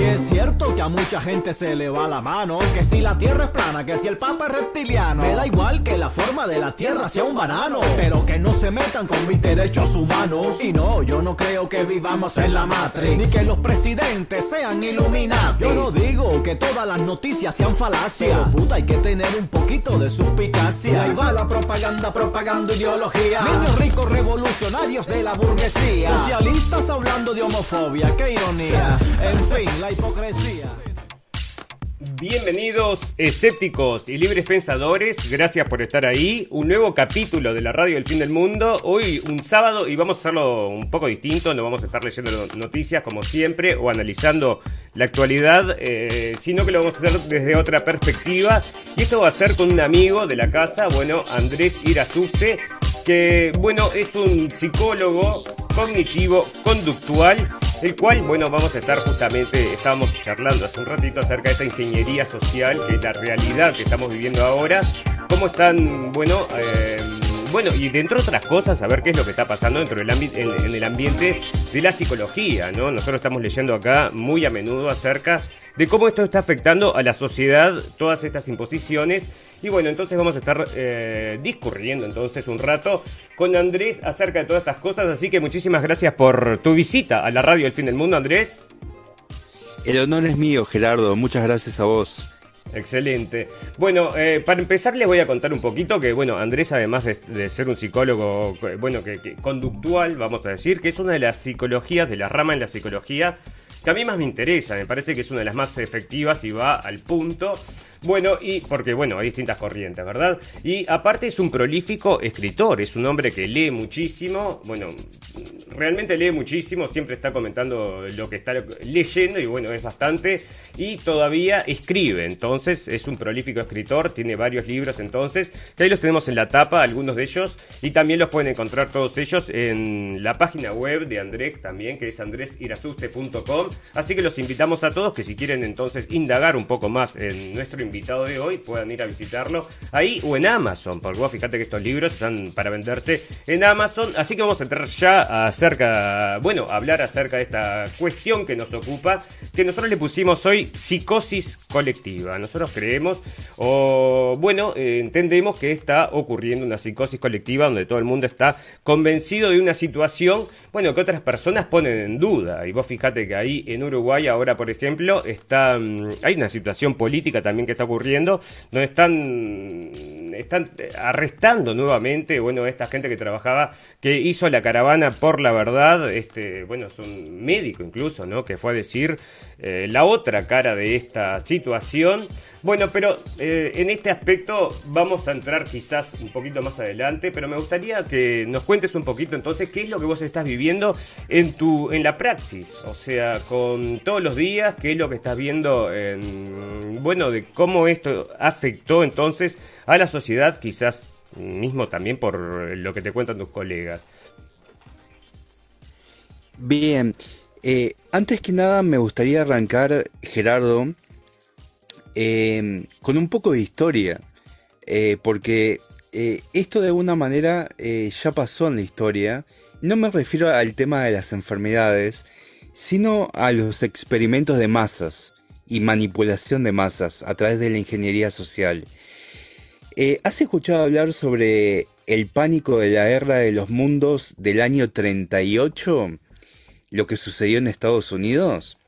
Y es que a mucha gente se le va la mano, que si la tierra es plana, que si el papa es reptiliano, me da igual que la forma de la tierra sea un banano, pero que no se metan con mis derechos humanos. Y no, yo no creo que vivamos en la Matrix, ni que los presidentes sean iluminados. Yo no digo que todas las noticias sean falacias, pero puta, hay que tener un poquito de suspicacia. Ahí va la propaganda, propaganda ideología. Niños ricos revolucionarios de la burguesía, socialistas hablando de homofobia, qué ironía. En fin, la hipocresía. Bienvenidos escépticos y libres pensadores, gracias por estar ahí. Un nuevo capítulo de la radio del fin del mundo. Hoy un sábado y vamos a hacerlo un poco distinto, no vamos a estar leyendo noticias como siempre o analizando la actualidad, eh, sino que lo vamos a hacer desde otra perspectiva. Y esto va a ser con un amigo de la casa, bueno, Andrés Irasuste, que bueno, es un psicólogo cognitivo conductual el cual, bueno, vamos a estar justamente, estábamos charlando hace un ratito acerca de esta ingeniería social, que es la realidad que estamos viviendo ahora, cómo están, bueno, eh, bueno, y dentro de otras cosas, a ver qué es lo que está pasando dentro del en el ambiente de la psicología, ¿no? Nosotros estamos leyendo acá muy a menudo acerca de cómo esto está afectando a la sociedad, todas estas imposiciones. Y bueno, entonces vamos a estar eh, discurriendo entonces un rato con Andrés acerca de todas estas cosas. Así que muchísimas gracias por tu visita a la radio El Fin del Mundo, Andrés. El honor es mío, Gerardo. Muchas gracias a vos. Excelente. Bueno, eh, para empezar les voy a contar un poquito que, bueno, Andrés, además de, de ser un psicólogo, bueno, que, que, conductual, vamos a decir, que es una de las psicologías, de la rama en la psicología que a mí más me interesa, me parece que es una de las más efectivas y va al punto. Bueno, y porque bueno, hay distintas corrientes, ¿verdad? Y aparte es un prolífico escritor, es un hombre que lee muchísimo, bueno, realmente lee muchísimo, siempre está comentando lo que está leyendo y bueno, es bastante, y todavía escribe, entonces es un prolífico escritor, tiene varios libros entonces, que ahí los tenemos en la tapa, algunos de ellos, y también los pueden encontrar todos ellos en la página web de Andrés también, que es andresirasuste.com, así que los invitamos a todos que si quieren entonces indagar un poco más en nuestro invitado de hoy, puedan ir a visitarlo ahí o en Amazon, porque vos fíjate que estos libros están para venderse en Amazon, así que vamos a entrar ya acerca, bueno, a hablar acerca de esta cuestión que nos ocupa, que nosotros le pusimos hoy psicosis colectiva. Nosotros creemos, o bueno, eh, entendemos que está ocurriendo una psicosis colectiva donde todo el mundo está convencido de una situación, bueno, que otras personas ponen en duda. Y vos fíjate que ahí en Uruguay ahora, por ejemplo, está, hay una situación política también que está ocurriendo, donde están, están arrestando nuevamente, bueno, esta gente que trabajaba, que hizo la caravana por la verdad, este, bueno, es un médico incluso, ¿no? Que fue a decir eh, la otra cara de esta situación. Bueno, pero eh, en este aspecto vamos a entrar quizás un poquito más adelante, pero me gustaría que nos cuentes un poquito entonces qué es lo que vos estás viviendo en tu en la praxis, o sea, con todos los días, qué es lo que estás viendo en bueno, de cómo esto afectó entonces a la sociedad, quizás mismo también por lo que te cuentan tus colegas. Bien, eh, antes que nada me gustaría arrancar, Gerardo, eh, con un poco de historia, eh, porque eh, esto de alguna manera ya pasó en la historia. No me refiero al tema de las enfermedades, sino a los experimentos de masas. y manipulación de masas a través de la ingeniería social. Eh, ¿Has escuchado hablar sobre el pánico de la guerra de los mundos del año 38? Lo que sucedió en Estados Unidos.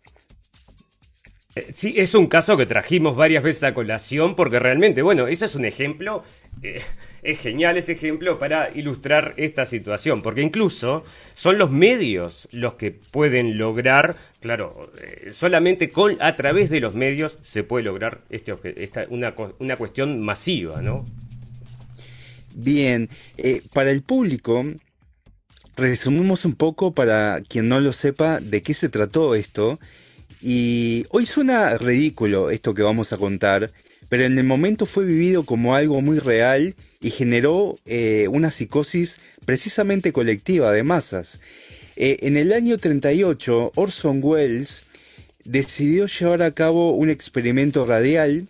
Eh, sí, es un caso que trajimos varias veces a colación porque realmente, bueno, ese es un ejemplo, eh, es genial ese ejemplo para ilustrar esta situación, porque incluso son los medios los que pueden lograr, claro, eh, solamente con a través de los medios se puede lograr este, una, una cuestión masiva, ¿no? Bien, para el público, resumimos un poco para quien no lo sepa de qué se trató esto y hoy suena ridículo esto que vamos a contar, pero en el momento fue vivido como algo muy real y generó eh, una psicosis precisamente colectiva de masas. Eh, en el año 38, Orson Welles decidió llevar a cabo un experimento radial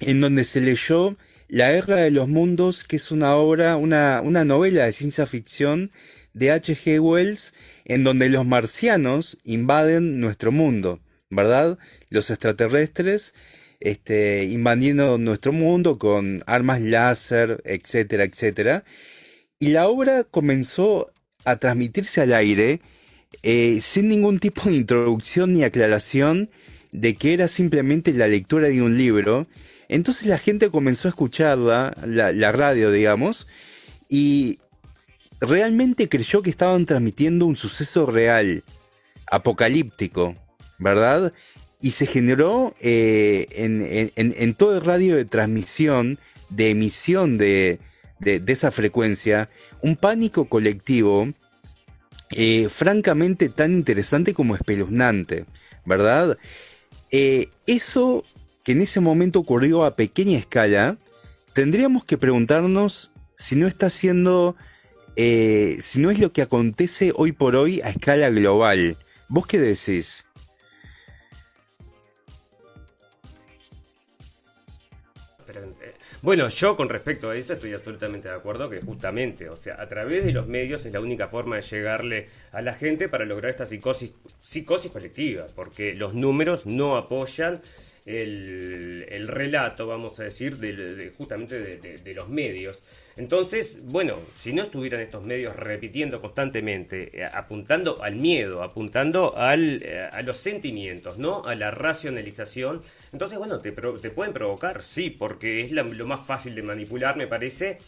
en donde se leyó La Guerra de los Mundos, que es una obra, una, novela de ciencia ficción de H.G. Wells en donde los marcianos invaden nuestro mundo, ¿verdad? Los extraterrestres este, invadiendo nuestro mundo con armas láser, etcétera, etcétera. Y la obra comenzó a transmitirse al aire eh, sin ningún tipo de introducción ni aclaración de que era simplemente la lectura de un libro. Entonces la gente comenzó a escucharla, la, la radio, digamos, y realmente creyó que estaban transmitiendo un suceso real, apocalíptico, ¿verdad? Y se generó eh, en, todo el radio de transmisión, de emisión de, esa frecuencia, un pánico colectivo eh, francamente tan interesante como espeluznante, ¿verdad? Eh, eso que en ese momento ocurrió a pequeña escala, tendríamos que preguntarnos si no está siendo si no es lo que acontece hoy por hoy a escala global. ¿Vos qué decís? Bueno, yo con respecto a eso estoy absolutamente de acuerdo que justamente, o sea, a través de los medios es la única forma de llegarle a la gente para lograr esta psicosis, psicosis colectiva, porque los números no apoyan el, relato, vamos a decir, de, justamente de, los medios. Entonces, bueno, si no estuvieran estos medios repitiendo constantemente, eh, apuntando al miedo, apuntando al, eh, a los sentimientos, ¿no? A la racionalización, entonces, bueno, te, te pueden provocar, sí, porque es lo más fácil de manipular, me parece.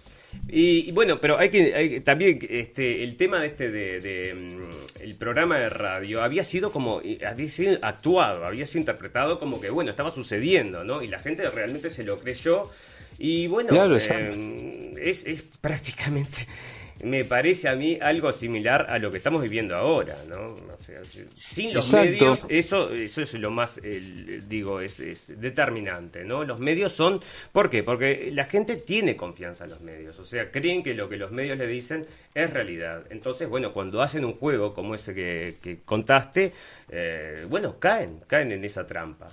Y, bueno, pero hay que también este el tema de este de, mm, el programa de radio había sido como había sido actuado, había sido interpretado como que bueno estaba sucediendo, ¿no? Y la gente realmente se lo creyó y bueno eh, es, es prácticamente me parece a mí algo similar a lo que estamos viviendo ahora, ¿no? sin los medios, eso, eso es lo más, digo, es, determinante, ¿no? Los medios son, ¿por qué? Porque la gente tiene confianza en los medios, o sea, creen que lo que los medios le dicen es realidad. Entonces, bueno, cuando hacen un juego como ese que, contaste, eh, bueno, caen, caen en esa trampa.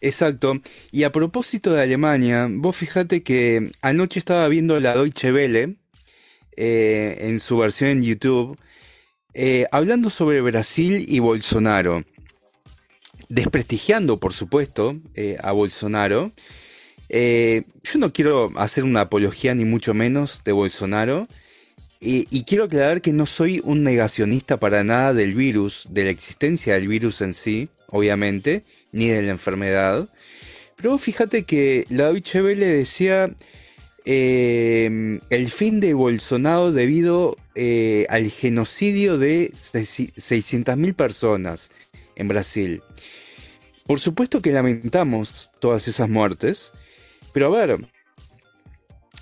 Exacto. Y a propósito de Alemania, vos fíjate que anoche estaba viendo la Deutsche Welle, eh, en su versión en YouTube, eh, hablando sobre Brasil y Bolsonaro, desprestigiando, por supuesto, eh, a Bolsonaro. yo no quiero hacer una apología ni mucho menos de Bolsonaro. y quiero aclarar que no soy un negacionista para nada del virus, de la existencia del virus en sí, obviamente, ni de la enfermedad. Pero fíjate que la Deutsche Welle decía eh, el fin de Bolsonaro debido eh, al genocidio de 600.000 personas en Brasil. Por supuesto que lamentamos todas esas muertes, pero a ver,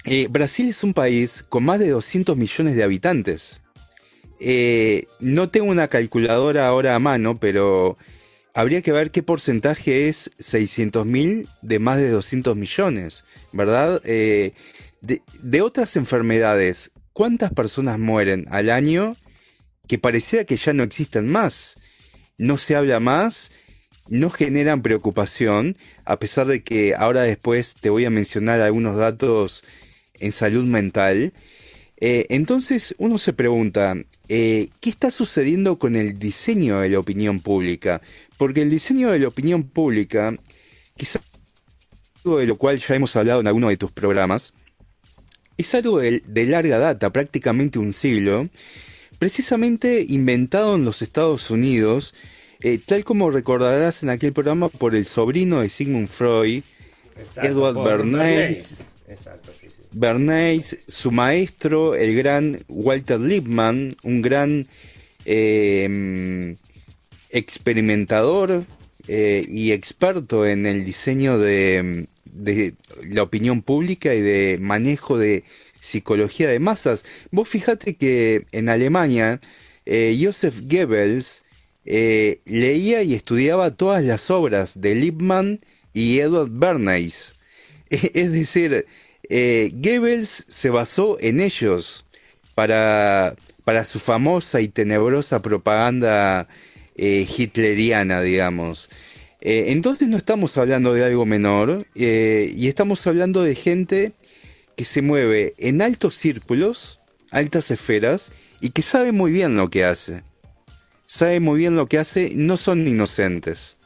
eh, Brasil es un país con más de 200 millones de habitantes. Eh, no tengo una calculadora ahora a mano, pero habría que ver qué porcentaje es 600.000 de más de 200 millones, ¿verdad? Eh, de, otras enfermedades, ¿cuántas personas mueren al año que pareciera que ya no existen más? No se habla más, no generan preocupación, a pesar de que ahora después te voy a mencionar algunos datos en salud mental. Eh, entonces uno se pregunta, eh, ¿qué está sucediendo con el diseño de la opinión pública? Porque el diseño de la opinión pública, quizás algo de lo cual ya hemos hablado en alguno de tus programas, es algo de, larga data, prácticamente un siglo, precisamente inventado en los Estados Unidos, eh, tal como recordarás en aquel programa por el sobrino de Sigmund Freud, Edward Bernays. Bernays, su maestro, el gran Walter Lippmann, un gran em, experimentador eh, y experto en el diseño de, la opinión pública y de manejo de psicología de masas. Vos fíjate que en Alemania, eh, Joseph Goebbels eh, leía y estudiaba todas las obras de Lippmann y Edward Bernays. Es decir, eh, Goebbels se basó en ellos para, para su famosa y tenebrosa propaganda eh, hitleriana, digamos. Eh, entonces no estamos hablando de algo menor y estamos hablando de gente que se mueve en altos círculos, altas esferas y que sabe muy bien lo que hace. Sabe muy bien lo que hace, no son inocentes.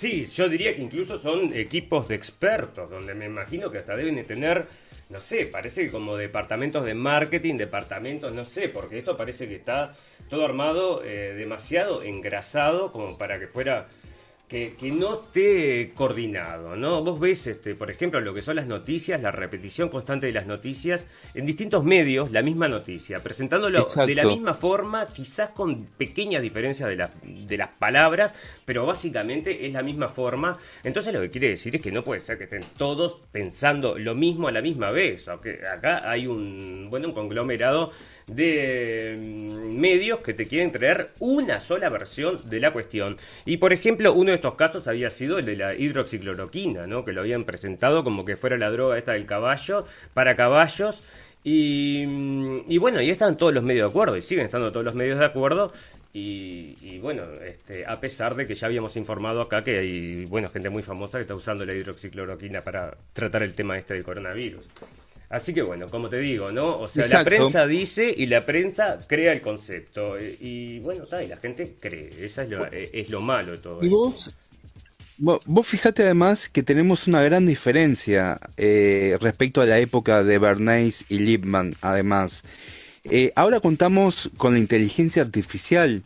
Sí, yo diría que incluso son equipos de expertos, donde me imagino que hasta deben de tener, no sé, parece que como departamentos de marketing, departamentos, no sé, porque esto parece que está todo armado eh, demasiado engrasado como para que fuera que, no esté coordinado, ¿no? Vos ves, este, por ejemplo, lo que son las noticias, la repetición constante de las noticias en distintos medios, la misma noticia, presentándolo de la misma forma, quizás con pequeñas diferencias de, de las palabras, pero básicamente es la misma forma. Entonces lo que quiere decir es que no puede ser que estén todos pensando lo mismo a la misma vez, aunque acá hay un, bueno, un conglomerado de mm, medios que te quieren traer una sola versión de la cuestión. Y por ejemplo, uno de estos casos había sido el de la hidroxicloroquina, ¿no? que lo habían presentado como que fuera la droga esta del caballo para caballos. Y, mm, bueno, y están todos los medios de acuerdo, y siguen estando todos los medios de acuerdo. Y, bueno, este, a pesar de que ya habíamos informado acá que hay bueno, gente muy famosa que está usando la hidroxicloroquina para tratar el tema este del coronavirus. Así que bueno, como te digo, ¿no? O sea, la prensa dice y la prensa crea el concepto. Y, bueno, y la gente cree. Eso es lo, eh, es lo malo de todo. Y vos, vos, fíjate además que tenemos una gran diferencia eh, respecto a la época de Bernays y Liebman, además. Eh, ahora contamos con la inteligencia artificial.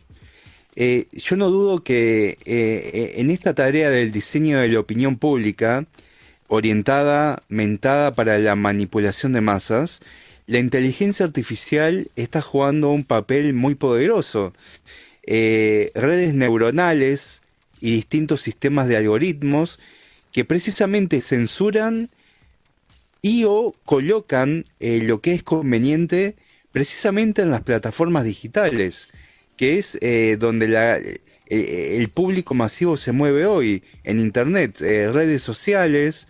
yo no dudo que en esta tarea del diseño de la opinión pública, orientada, mentada para la manipulación de masas, la inteligencia artificial está jugando un papel muy poderoso. Eh, redes neuronales y distintos sistemas de algoritmos que precisamente censuran y o colocan eh, lo que es conveniente precisamente en las plataformas digitales, que es eh, donde la, el público masivo se mueve hoy, en Internet, redes sociales,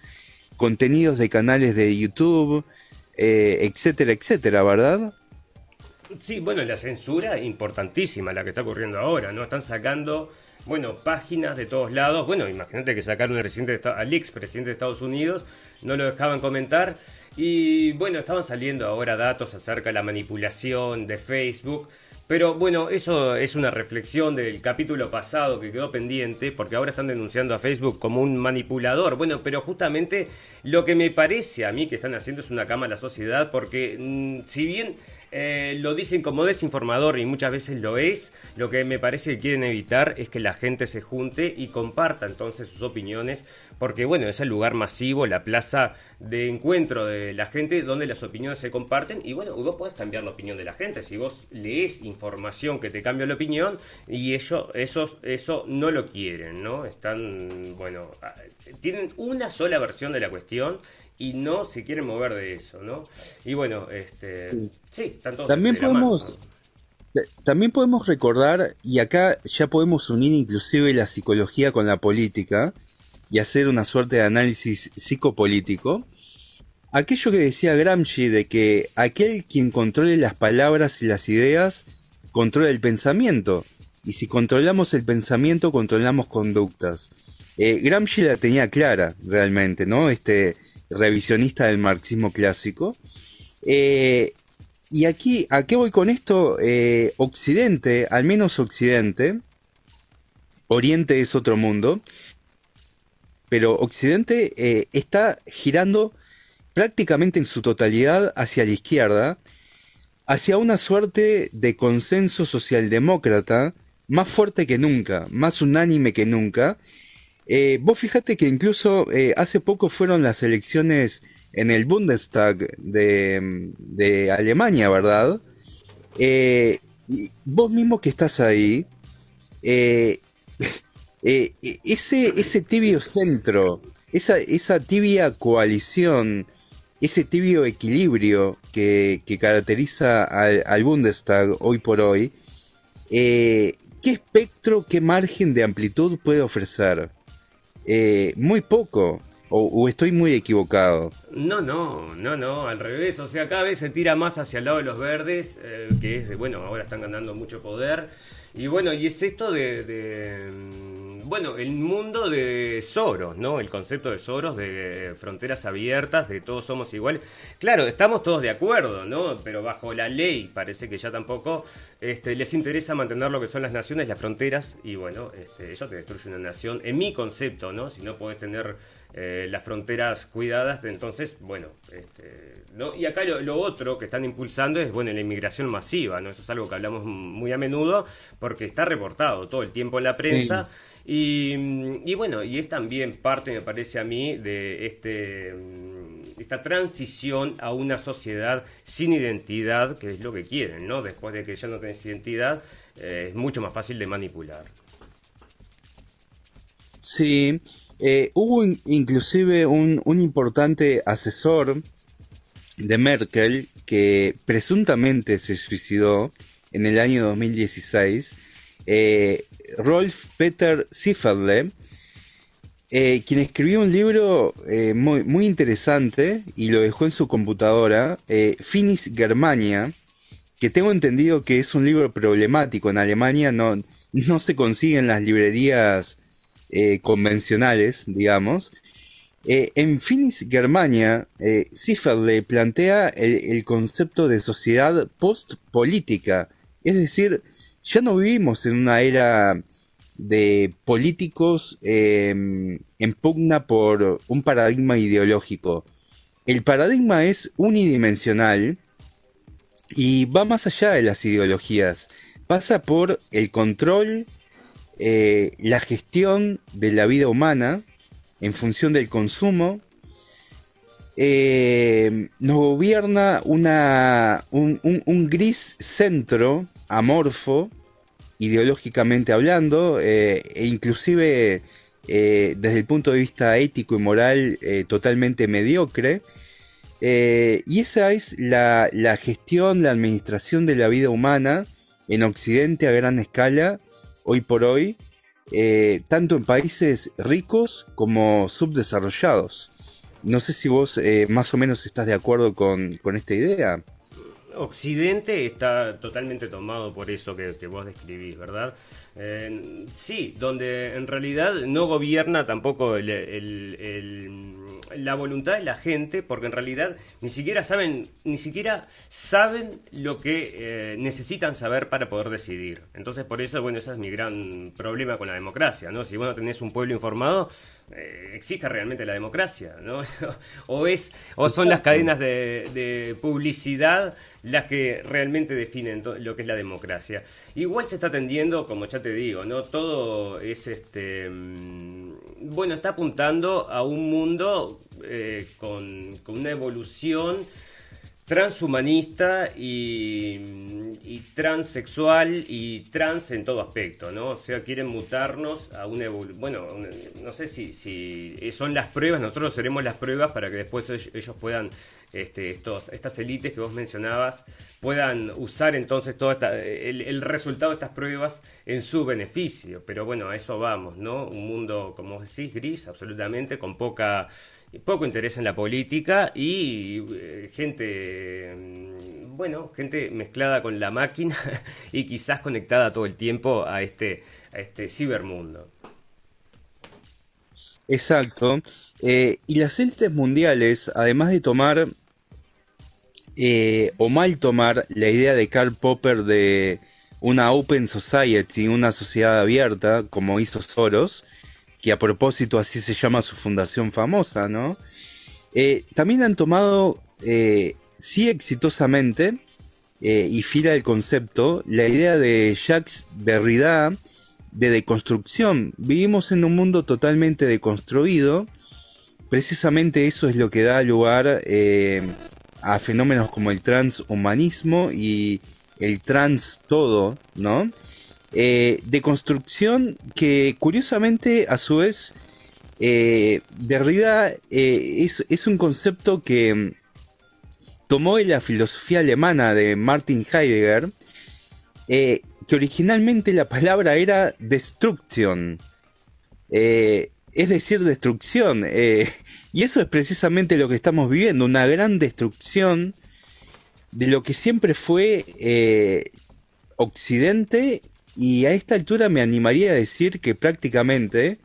contenidos de canales de YouTube, eh, etcétera, etcétera, ¿verdad? Sí, bueno, la censura importantísima, la que está ocurriendo ahora, ¿no? Están sacando, bueno, páginas de todos lados. Bueno, imagínate que sacaron al, al ex presidente de Estados Unidos, no lo dejaban comentar. Y bueno, estaban saliendo ahora datos acerca de la manipulación de Facebook. Pero bueno, eso es una reflexión del capítulo pasado que quedó pendiente, porque ahora están denunciando a Facebook como un manipulador. Bueno, pero justamente lo que me parece a mí que están haciendo es una cama a la sociedad, porque mm, si bien eh, lo dicen como desinformador y muchas veces lo es. Lo que me parece que quieren evitar es que la gente se junte y comparta entonces sus opiniones, porque bueno, es el lugar masivo, la plaza de encuentro de la gente donde las opiniones se comparten y bueno, vos podés cambiar la opinión de la gente. Si vos lees información que te cambia la opinión y ellos, eso, eso no lo quieren, ¿no? Están, bueno, ah, tienen una sola versión de la cuestión y no se quieren mover de eso, ¿no? Y bueno, este, sí, También podemos... También podemos recordar, y acá ya podemos unir inclusive la psicología con la política y hacer una suerte de análisis psicopolítico, aquello que decía Gramsci de que aquel quien controle las palabras y las ideas controla el pensamiento, y si controlamos el pensamiento controlamos conductas. Eh, Gramsci la tenía clara realmente, ¿no? Este, revisionista del marxismo clásico. Eh, y aquí, ¿a qué voy con esto? Eh, Occidente, al menos Occidente, Oriente es otro mundo, pero Occidente eh, está girando prácticamente en su totalidad hacia la izquierda, hacia una suerte de consenso socialdemócrata más fuerte que nunca, más unánime que nunca. Eh, vos fíjate que incluso eh, hace poco fueron las elecciones en el Bundestag de, Alemania, ¿verdad? y vos mismo que estás ahí, eh, e, ese, ese tibio centro, esa, esa tibia coalición, ese tibio equilibrio que, caracteriza al, Bundestag hoy por hoy, eh, ¿qué espectro, qué margen de amplitud puede ofrecer? Eh, muy poco. O, estoy muy equivocado? No, no, no, no, al revés. O sea, cada vez se tira más hacia el lado de los verdes, que es, bueno, ahora están ganando mucho poder. Y bueno, y es esto de, bueno, el mundo de Soros, ¿no? El concepto de Soros, de fronteras abiertas, de todos somos iguales. Claro, estamos todos de acuerdo, ¿no? Pero bajo la ley parece que ya tampoco este, les interesa mantener lo que son las naciones, las fronteras, y bueno, este, eso te destruye una nación, en mi concepto, ¿no? Si no podés tener eh, las fronteras cuidadas, entonces, bueno, este, ¿no? y acá lo, otro que están impulsando es, bueno, la inmigración masiva, ¿no? Eso es algo que hablamos muy a menudo porque está reportado todo el tiempo en la prensa. Y, bueno, y es también parte, me parece a mí, de este esta transición a una sociedad sin identidad, que es lo que quieren, ¿no? Después de que ya no tenés identidad, eh, es mucho más fácil de manipular. Sí, eh, hubo inclusive un, importante asesor de Merkel que presuntamente se suicidó en el año 2016, eh, Rolf Peter Zifferle, eh, quien escribió un libro muy, muy, interesante y lo dejó en su computadora, Finis Germania, que tengo entendido que es un libro problemático en Alemania, no, no se consigue en las librerías eh, convencionales, digamos. Eh, en Finis Germania, eh, le plantea el, concepto de sociedad post-política. Es decir, ya no vivimos en una era de políticos em, en pugna por un paradigma ideológico. El paradigma es unidimensional y va más allá de las ideologías. Pasa por el control eh, la gestión de la vida humana en función del consumo. Eh, nos gobierna un, gris centro amorfo, ideológicamente hablando, eh, e inclusive desde el punto de vista ético y moral totalmente mediocre. y esa es la, la gestión, la administración de la vida humana en Occidente a gran escala hoy por hoy, eh, tanto en países ricos como subdesarrollados. No sé si vos eh, más o menos estás de acuerdo con, esta idea. Occidente está totalmente tomado por eso que, vos describís, ¿verdad? Sí, donde en realidad no gobierna tampoco el la voluntad de la gente, porque en realidad ni siquiera saben, ni siquiera saben lo que eh, necesitan saber para poder decidir. Entonces, por eso, bueno, ese es mi gran problema con la democracia, ¿no? Si vos no tenés un pueblo informado, eh, existe realmente la democracia, ¿no? o es, o son las cadenas de, publicidad las que realmente definen lo que es la democracia. Igual se está atendiendo, como ya te digo, ¿no? Todo es este mm, bueno, está apuntando a un mundo eh, con, una evolución transhumanista y, y, transexual y trans en todo aspecto, ¿no? O sea, quieren mutarnos a una evolución, bueno, no sé si, si son las pruebas, nosotros seremos las pruebas para que después ellos puedan, este, estos, estas élites que vos mencionabas, puedan usar entonces todo el, resultado de estas pruebas en su beneficio. Pero bueno, a eso vamos, ¿no? Un mundo, como decís, gris, absolutamente, con poca poco interés en la política y eh, gente, mm, bueno, gente mezclada con la máquina y quizás conectada todo el tiempo a este, a este cibermundo. Exacto. Eh, y las élites mundiales, además de tomar eh, o mal tomar la idea de Karl Popper de una open society, una sociedad abierta, como hizo Soros, que a propósito así se llama su fundación famosa, ¿no? Eh, también han tomado, sí exitosamente, y fiel al concepto, la idea de Jacques Derrida de deconstrucción. Vivimos en un mundo totalmente deconstruido. Precisamente eso es lo que da lugar eh, a fenómenos como el transhumanismo y el trans todo, ¿no? Eh, deconstrucción que curiosamente a su vez eh, Derrida es, es, un concepto que tomó de la filosofía alemana de Martin Heidegger que originalmente la palabra era destrucción. Eh, es decir, destrucción. Eh, y eso es precisamente lo que estamos viviendo, una gran destrucción de lo que siempre fue eh, Occidente y a esta altura me animaría a decir que prácticamente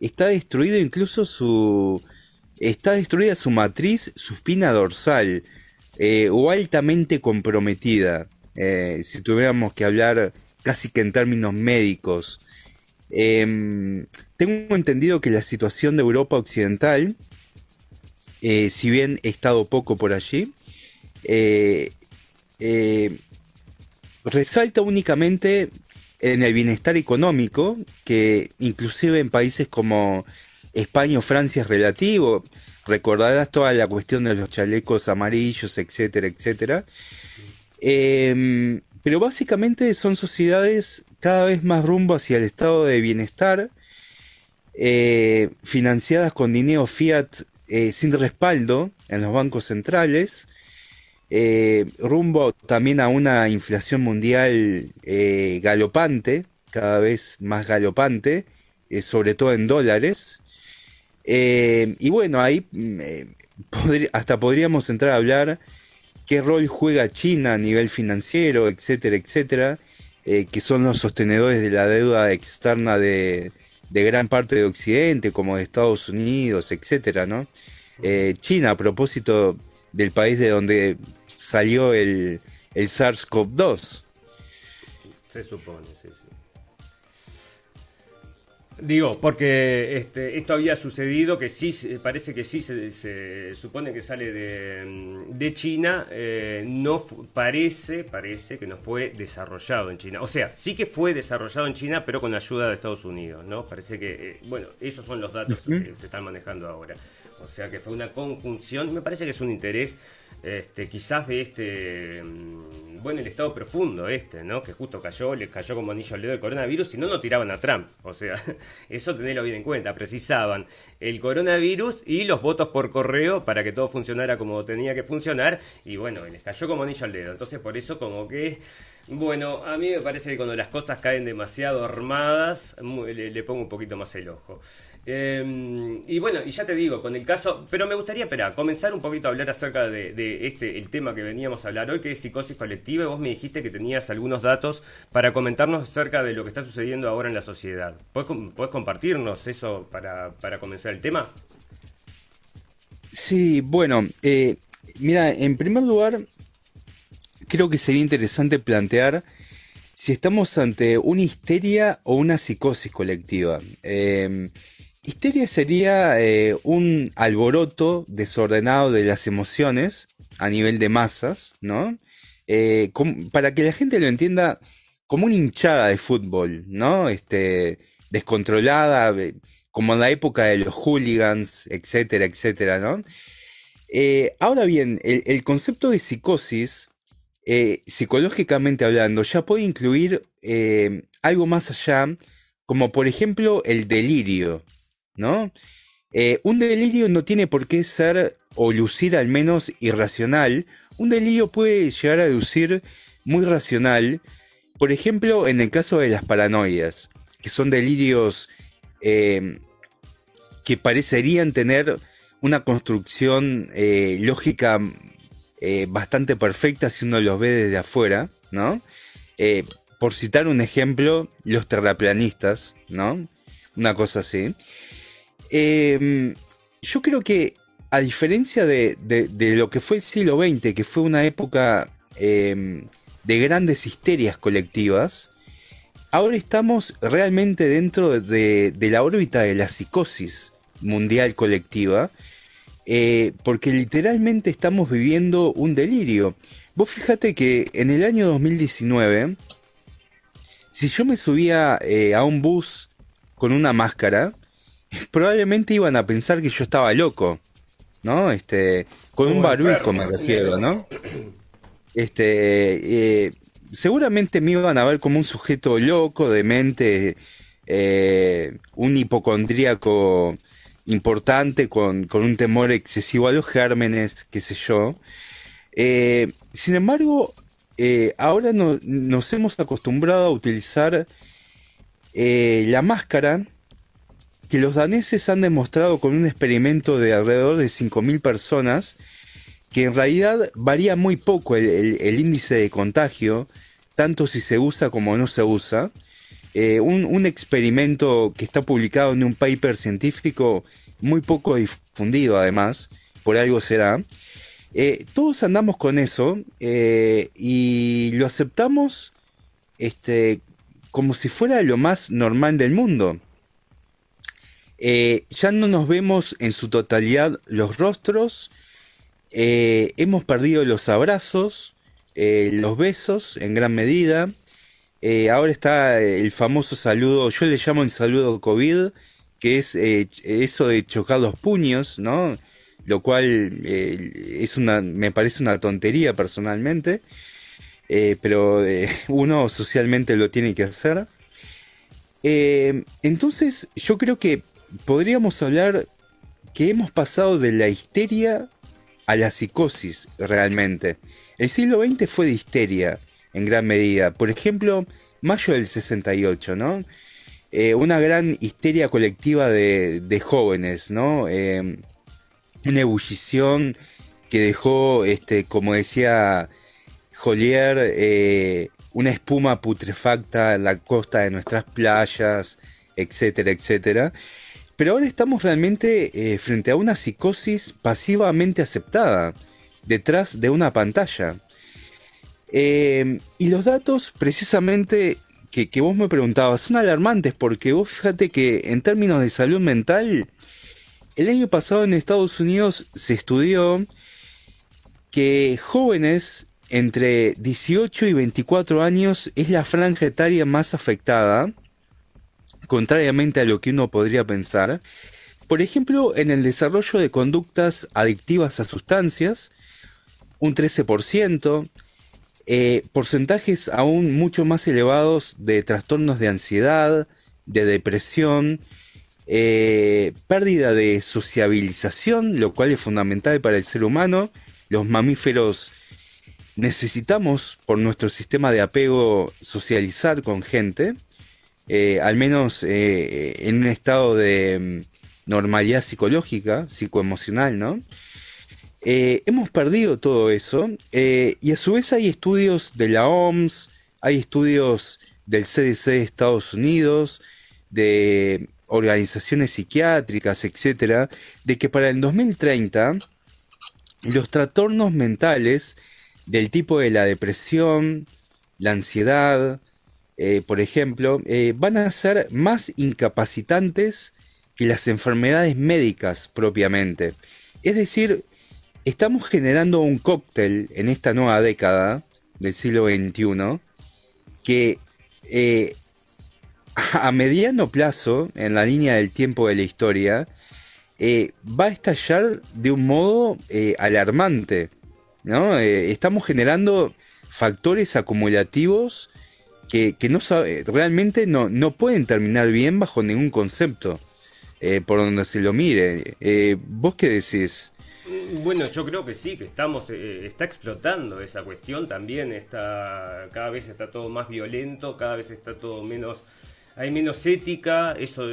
está destruido incluso su... está destruida su matriz, su espina dorsal, o altamente comprometida. si tuviéramos que hablar casi que en términos médicos. Em, tengo entendido que la situación de Europa Occidental, eh, si bien he estado poco por allí, eh, eh, resalta únicamente en el bienestar económico, que inclusive en países como España o Francia es relativo. Recordarás toda la cuestión de los chalecos amarillos, etcétera, etcétera. Em, pero básicamente son sociedades cada vez más rumbo hacia el estado de bienestar, financiadas con dinero fiat eh, sin respaldo en los bancos centrales, eh, rumbo también a una inflación mundial galopante, cada vez más galopante, sobre todo en dólares. y bueno, ahí mm, hasta podríamos entrar a hablar qué rol juega China a nivel financiero, etcétera, etcétera, eh, que son los sostenedores de la deuda externa de, gran parte de Occidente, como de Estados Unidos, etcétera, ¿no? Eh, China, a propósito del país de donde salió el, el SARS-CoV-2. Se supone, sí, sí. Digo, porque este, esto había sucedido, que sí, parece que sí se, supone que sale de, mm, China, eh, no parece, parece que no fue desarrollado en China. O sea, sí que fue desarrollado en China, pero con ayuda de Estados Unidos, ¿no? Parece que, eh, bueno, esos son los datos que se están manejando ahora. O sea que fue una conjunción, me parece que es un interés este, quizás de este, mm, bueno, el estado profundo este, ¿no? Que justo cayó, le cayó como anillo al dedo el coronavirus, si no, no tiraban a Trump. O sea, eso tenerlo bien en cuenta. Precisaban el coronavirus y los votos por correo para que todo funcionara como tenía que funcionar. Y bueno, les cayó como anillo al dedo. Entonces, por eso como que bueno, a mí me parece que cuando las cosas caen demasiado armadas, le, pongo un poquito más el ojo. Em, y bueno, y ya te digo, con el caso, pero me gustaría, espera, comenzar un poquito a hablar acerca de, este, el tema que veníamos a hablar hoy, que es psicosis colectiva, y vos me dijiste que tenías algunos datos para comentarnos acerca de lo que está sucediendo ahora en la sociedad. ¿Puedes, compartirnos eso para, comenzar el tema? Sí, bueno, eh, mira, en primer lugar, creo que sería interesante plantear si estamos ante una histeria o una psicosis colectiva. Em, histeria sería eh, un alboroto desordenado de las emociones a nivel de masas, ¿no? Eh, para que la gente lo entienda como una hinchada de fútbol, ¿no? Este, descontrolada, eh, como en la época de los hooligans, etcétera, etcétera, ¿no? ahora bien, el concepto de psicosis eh, psicológicamente hablando, ya puede incluir eh, algo más allá, como por ejemplo el delirio, ¿no? Eh, un delirio no tiene por qué ser o lucir al menos irracional, un delirio puede llegar a lucir muy racional, por ejemplo en el caso de las paranoias, que son delirios que parecerían tener una construcción lógica eh, bastante perfecta si uno los ve desde afuera, ¿no? Eh, por citar un ejemplo, los terraplanistas, ¿no? Una cosa así. Em, yo creo que a diferencia de, lo que fue el siglo XX, que fue una época em, de grandes histerias colectivas, ahora estamos realmente dentro de, la órbita de la psicosis mundial colectiva, eh, porque literalmente estamos viviendo un delirio. Vos fíjate que en el año 2019, si yo me subía eh, a un bus con una máscara, probablemente iban a pensar que yo estaba loco, ¿no? Este, con un barulco me refiero, ¿no? Este, eh, seguramente me iban a ver como un sujeto loco, demente, eh, un hipocondríaco importante con, un temor excesivo a los gérmenes, qué sé yo. Eh, sin embargo, ahora nos hemos acostumbrado a utilizar la máscara que los daneses han demostrado con un experimento de alrededor de 5.000 personas que en realidad varía muy poco el, índice de contagio, tanto si se usa como no se usa. Eh, un, experimento que está publicado en un paper científico muy poco difundido además, por algo será. Eh, todos andamos con eso eh, y lo aceptamos este, como si fuera lo más normal del mundo. Ya no nos vemos en su totalidad los rostros, hemos perdido los abrazos, los besos en gran medida. Ahora está el famoso saludo, yo le llamo el saludo COVID, que es eso de chocar los puños, ¿no? Lo cual es una, me parece una tontería personalmente, pero uno socialmente lo tiene que hacer. entonces yo creo que podríamos hablar que hemos pasado de la histeria a la psicosis realmente. El siglo XX fue de histeria en gran medida. Por ejemplo, mayo del 68, ¿no? Eh, una gran histeria colectiva de, jóvenes, ¿no? Eh, una ebullición que dejó, este, como decía Jolier, eh, una espuma putrefacta en la costa de nuestras playas, etcétera, etcétera. Pero ahora estamos realmente frente a una psicosis pasivamente aceptada, detrás de una pantalla. Eh, y los datos, precisamente, que, que, vos me preguntabas, son alarmantes porque vos fíjate que en términos de salud mental, el año pasado en Estados Unidos se estudió que jóvenes entre 18 y 24 años es la franja etaria más afectada contrariamente a lo que uno podría pensar, por ejemplo, en el desarrollo de conductas adictivas a sustancias, un 13%, eh, porcentajes aún mucho más elevados de trastornos de ansiedad, de depresión, eh, pérdida de sociabilización, lo cual es fundamental para el ser humano. Los mamíferos necesitamos, por nuestro sistema de apego, socializar con gente. Eh, al menos eh, en un estado de mm, normalidad psicológica, psicoemocional, ¿no? Eh, hemos perdido todo eso y a su vez hay estudios de la OMS, hay estudios del CDC de Estados Unidos, de organizaciones psiquiátricas, etcétera, de que para el 2030 los trastornos mentales del tipo de la depresión, la ansiedad, eh, por ejemplo, eh, van a ser más incapacitantes que las enfermedades médicas propiamente. Es decir, estamos generando un cóctel en esta nueva década del siglo XXI que eh, a mediano plazo, en la línea del tiempo de la historia, va a estallar de un modo alarmante. ¿no? estamos generando factores acumulativos que, no sabe, realmente no, no pueden terminar bien bajo ningún concepto, eh, por donde se lo mire. Eh, ¿Vos qué decís? Bueno, yo creo que sí, que estamos, eh, está explotando esa cuestión también, está, cada vez está todo más violento, cada vez está todo menos, hay menos ética, eso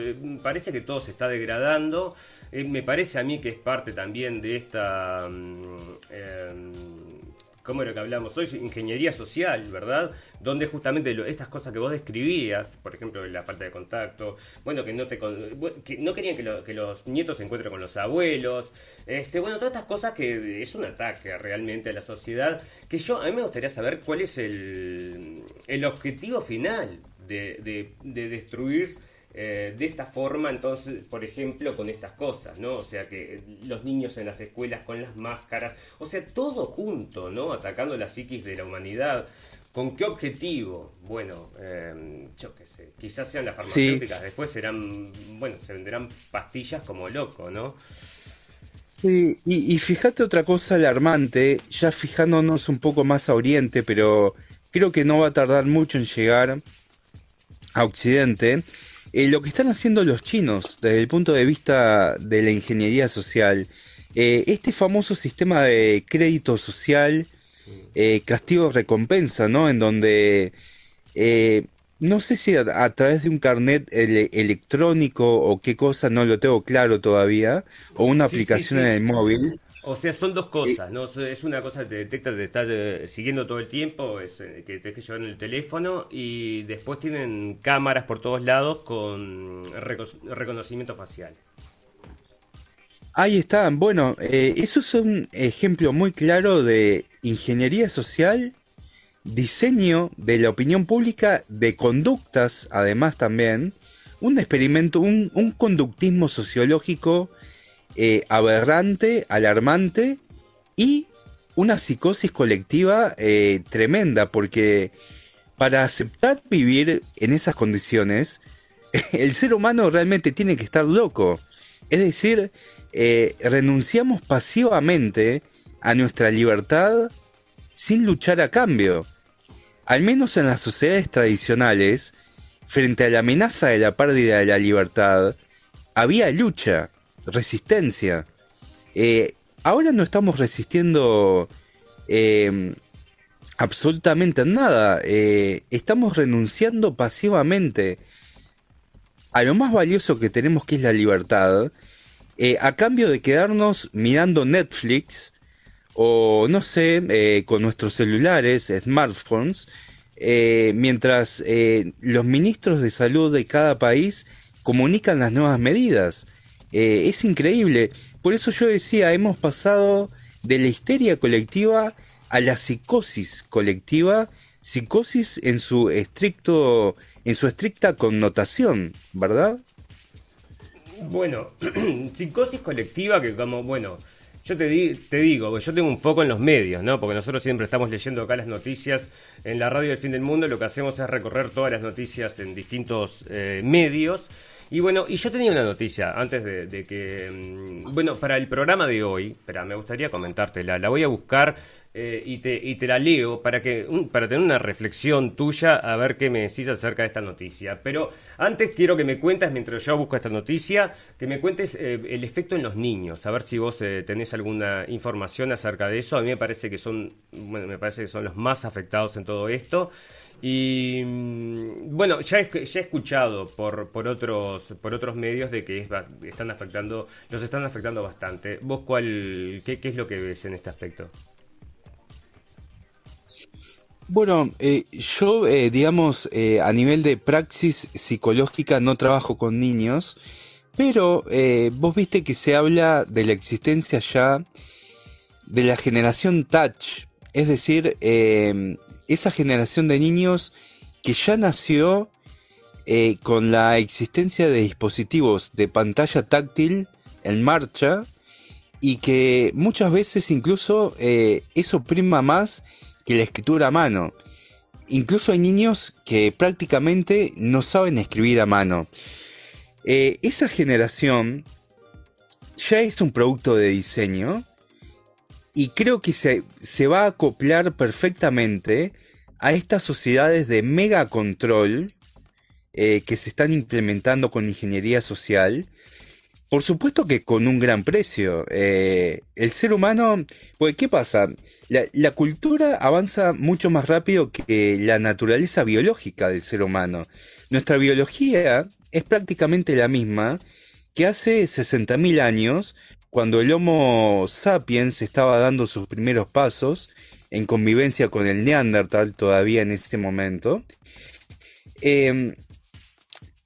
parece que todo se está degradando, me parece a mí que es parte también de esta... Mm, como era que hablamos hoy, ingeniería social, ¿verdad? Donde justamente estas cosas que vos describías, por ejemplo, la falta de contacto, bueno, que no te querían que, que, los nietos se encuentren con los abuelos, este, bueno, todas estas cosas que es un ataque realmente a la sociedad, que yo, a mí me gustaría saber cuál es el, el objetivo final de, de, de destruir eh, de esta forma, entonces, por ejemplo, con estas cosas, ¿no? O sea, que los niños en las escuelas con las máscaras, o sea, todo junto, ¿no? Atacando la psiquis de la humanidad. ¿Con qué objetivo? Bueno, eh, yo qué sé, quizás sean las farmacéuticas, después serán, bueno, se venderán pastillas como loco, ¿no? Sí, y, y fíjate otra cosa alarmante, ya fijándonos un poco más a Oriente, pero creo que no va a tardar mucho en llegar a Occidente, eh, lo que están haciendo los chinos desde el punto de vista de la ingeniería social, eh, este famoso sistema de crédito social, eh, castigo-recompensa, ¿no? En donde no sé si a, través de un carnet electrónico o qué cosa, no lo tengo claro todavía, o una aplicación en el móvil. O sea, son dos cosas, ¿no? Es una cosa que te detecta, te está eh, siguiendo todo el tiempo, es, eh, que te que llevar en el teléfono y después tienen cámaras por todos lados con reconocimiento facial. Ahí están, bueno, eh, eso es un ejemplo muy claro de ingeniería social, diseño de la opinión pública, de conductas además también, un experimento, un, un conductismo sociológico eh, aberrante, alarmante y una psicosis colectiva eh, tremenda, porque para aceptar vivir en esas condiciones, el ser humano realmente tiene que estar loco. Es decir, eh, renunciamos pasivamente a nuestra libertad sin luchar a cambio. Al menos en las sociedades tradicionales, frente a la amenaza de la pérdida de la libertad, había lucha resistencia. Eh, ahora no estamos resistiendo eh, absolutamente nada. Eh, estamos renunciando pasivamente a lo más valioso que tenemos, que es la libertad, a cambio de quedarnos mirando Netflix o, no sé, con nuestros celulares, smartphones, mientras los ministros de salud de cada país comunican las nuevas medidas. Eh, es increíble. Por eso yo decía, hemos pasado de la histeria colectiva a la psicosis colectiva, psicosis en su estricto, en su estricta connotación, ¿verdad? Bueno, psicosis colectiva que como, bueno, yo te, te digo, yo tengo un foco en los medios, ¿no? Porque nosotros siempre estamos leyendo acá las noticias en la radio del fin del mundo, lo que hacemos es recorrer todas las noticias en distintos eh, medios. Y bueno, y yo tenía una noticia antes de, que. Mm, bueno, para el programa de hoy, pero me gustaría comentártela. La voy a buscar eh, y, te, y te la leo para, que, para tener una reflexión tuya a ver qué me decís acerca de esta noticia. Pero antes quiero que me cuentes, mientras yo busco esta noticia, que me cuentes eh, el efecto en los niños. A ver si vos eh, tenés alguna información acerca de eso. A mí me parece que son, bueno, me parece que son los más afectados en todo esto. Y mm, bueno, ya he, ya he escuchado por, por, otros, por otros medios de que están afectando, los están afectando bastante. ¿Vos cuál, qué, es lo que ves en este aspecto? Bueno, eh, yo, eh, digamos, eh, a nivel de praxis psicológica no trabajo con niños, pero vos viste que se habla de la existencia ya de la generación touch, es decir, esa generación de niños que ya nació eh, con la existencia de dispositivos de pantalla táctil en marcha y que muchas veces incluso eh, eso prima más que la escritura a mano. Incluso hay niños que prácticamente no saben escribir a mano. Eh, esa generación ya es un producto de diseño y creo que se, se va a acoplar perfectamente a estas sociedades de mega control eh, que se están implementando con ingeniería social. Por supuesto que con un gran precio. Eh, el ser humano, pues, ¿qué pasa? La, la, cultura avanza mucho más rápido que la naturaleza biológica del ser humano. Nuestra biología es prácticamente la misma que hace 60.000 años, cuando el Homo sapiens estaba dando sus primeros pasos en convivencia con el Neandertal todavía en este momento. Em,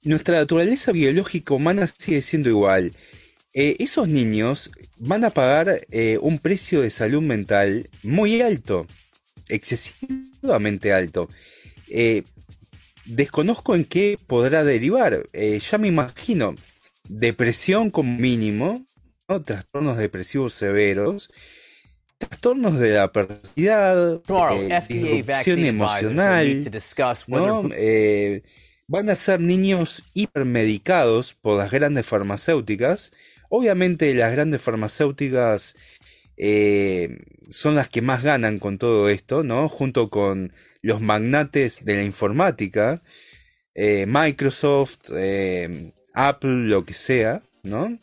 nuestra naturaleza biológica humana sigue siendo igual. Eh, esos niños van a pagar eh, un precio de salud mental muy alto, excesivamente alto. Eh, desconozco en qué podrá derivar. ya me imagino depresión como mínimo, trastornos depresivos severos, trastornos de la personalidad, disrupción emocional, van a ser niños hipermedicados por las grandes farmacéuticas. Obviamente las grandes farmacéuticas eh, son las que más ganan con todo esto, ¿no? Junto con los magnates de la informática, eh, Microsoft, eh, Apple, lo que sea, ¿no?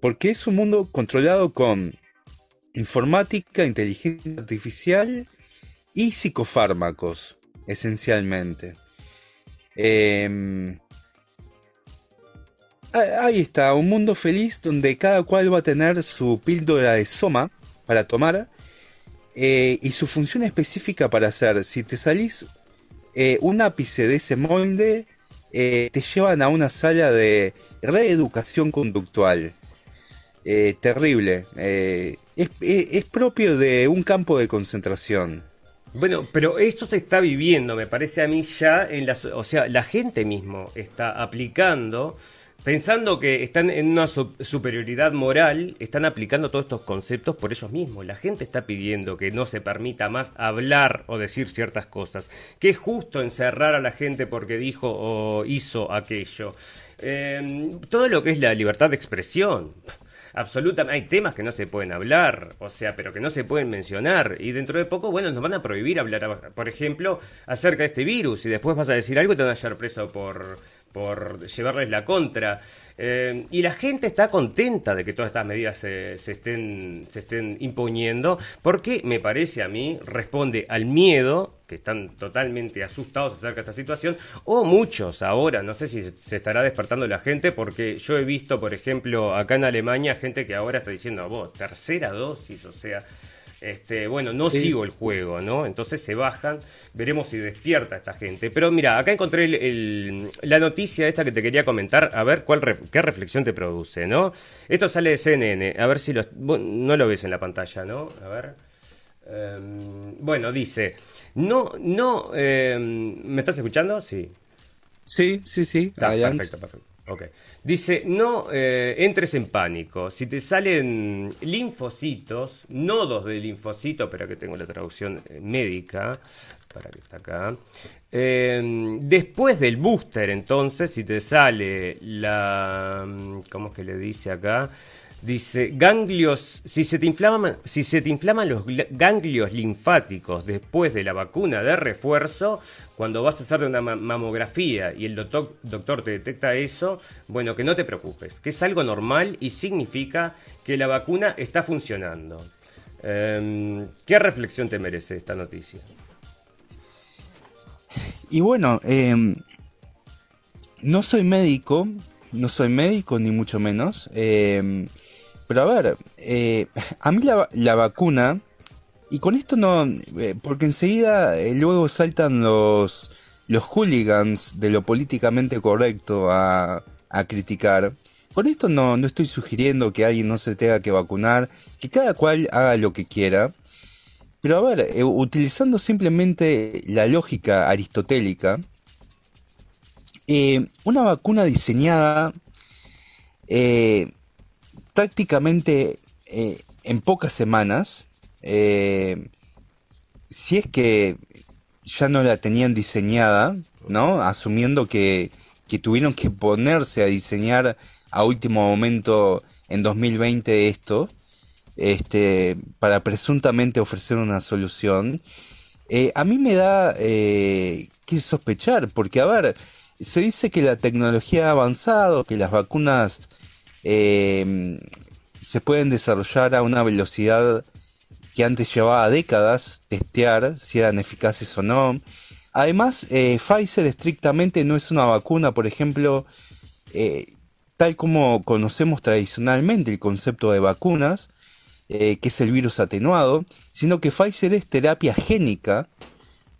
porque es un mundo controlado con informática, inteligencia artificial y psicofármacos, esencialmente. Em, ahí está, un mundo feliz donde cada cual va a tener su píldora de soma para tomar eh, y su función específica para hacer. Si te salís eh, un ápice de ese molde, eh, te llevan a una sala de reeducación conductual. Terrible. es propio de un campo de concentración. Bueno, pero esto se está viviendo, me parece a mí ya en la, o sea, la gente mismo está aplicando pensando que están en una superioridad moral, están aplicando todos estos conceptos por ellos mismos. La gente está pidiendo que no se permita más hablar o decir ciertas cosas. Que es justo encerrar a la gente porque dijo o hizo aquello. Eh, todo lo que es la libertad de expresión absolutamente. Hay temas que no se pueden hablar, o sea, pero que no se pueden mencionar. Y dentro de poco, bueno, nos van a prohibir hablar, por ejemplo, acerca de este virus. Y después vas a decir algo y te van a hallar preso por, por llevarles la contra. Eh, y la gente está contenta de que todas estas medidas se, estén, se estén imponiendo, porque me parece a mí responde al miedo, que están totalmente asustados acerca de esta situación, o muchos ahora, no sé si se estará despertando la gente, porque yo he visto, por ejemplo, acá en Alemania, gente que ahora está diciendo, vos, tercera dosis, o sea, este, bueno, no sigo el juego, ¿no? Entonces se bajan, veremos si despierta esta gente. Pero mira, acá encontré la noticia esta que te quería comentar, a ver cuál qué reflexión te produce, ¿no? Esto sale de CNN, a ver si lo, no lo ves en la pantalla, ¿no? A ver. Em, bueno, dice, no, no, em, ¿me estás escuchando? Sí. Sí, sí, sí. Ah, perfecto, perfecto. Okay. Dice, no eh, entres en pánico. Si te salen linfocitos, nodos de linfocito, pero que tengo la traducción eh, médica, para que está acá. Eh, después del booster, entonces, si te sale la... ¿Cómo es que le dice acá? Dice, ganglios, si se, te inflaman, si se te inflaman los ganglios linfáticos después de la vacuna de refuerzo, cuando vas a hacer una mamografía y el doctor, doctor te detecta eso, bueno, que no te preocupes, que es algo normal y significa que la vacuna está funcionando. Em, ¿Qué reflexión te merece esta noticia? Y bueno, em, no soy médico, no soy médico ni mucho menos. Eh, pero a ver, eh, a mí la, vacuna, y con esto no, eh, porque enseguida eh, luego saltan los, los hooligans de lo políticamente correcto a, a criticar. Con esto no, no estoy sugiriendo que alguien no se tenga que vacunar, que cada cual haga lo que quiera. Pero a ver, utilizando simplemente la lógica aristotélica, una vacuna diseñada prácticamente eh, en pocas semanas, eh, si es que ya no la tenían diseñada, ¿no? Asumiendo que, que tuvieron que ponerse a diseñar a último momento en 2020 esto, este, para presuntamente ofrecer una solución, eh, a mí me da que sospechar, porque a ver, se dice que la tecnología ha avanzado, que las vacunas eh, se pueden desarrollar a una velocidad que antes llevaba décadas testear si eran eficaces o no. Además, eh, Pfizer estrictamente no es una vacuna, por ejemplo, eh, tal como conocemos tradicionalmente el concepto de vacunas, que es el virus atenuado, sino que Pfizer es terapia génica,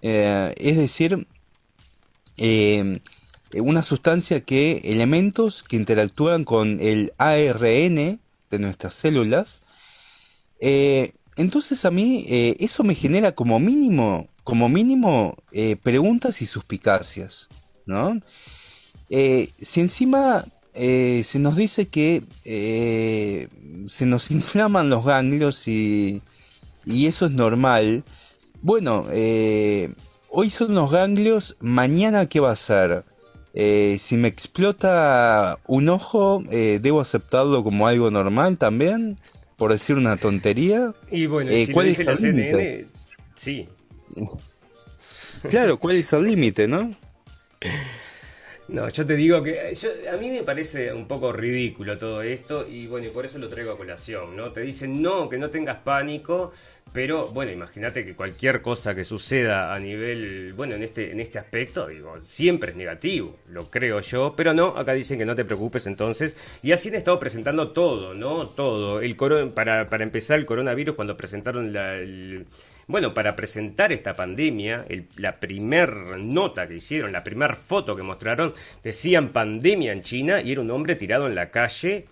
es decir, una sustancia que elementos que interactúan con el ARN de nuestras células. entonces a mí eso me genera como mínimo como mínimo eh, preguntas y suspicacias, ¿no? Eh, si encima eh, se nos dice que se nos inflaman los ganglios y, y eso es normal, bueno, hoy son los ganglios, mañana qué va a ser? Si me explota un ojo, ¿debo aceptarlo como algo normal también? Por decir una tontería. Y bueno, si ¿cuál es la CNN, sí, Claro, ¿cuál es el límite, no? No, yo te digo que a mí me parece un poco ridículo todo esto y bueno, y por eso lo traigo a colación, ¿no? Te dicen no, que no tengas pánico, pero bueno, imagínate que cualquier cosa que suceda a nivel, bueno, en este en este aspecto, digo, siempre es negativo, lo creo yo, pero no, acá dicen que no te preocupes entonces y así han estado presentando todo, ¿no? Todo, el para para empezar el coronavirus cuando presentaron la bueno, para presentar esta pandemia, la primer nota que hicieron, la primer foto que mostraron, decían pandemia en China y era un hombre tirado en la calle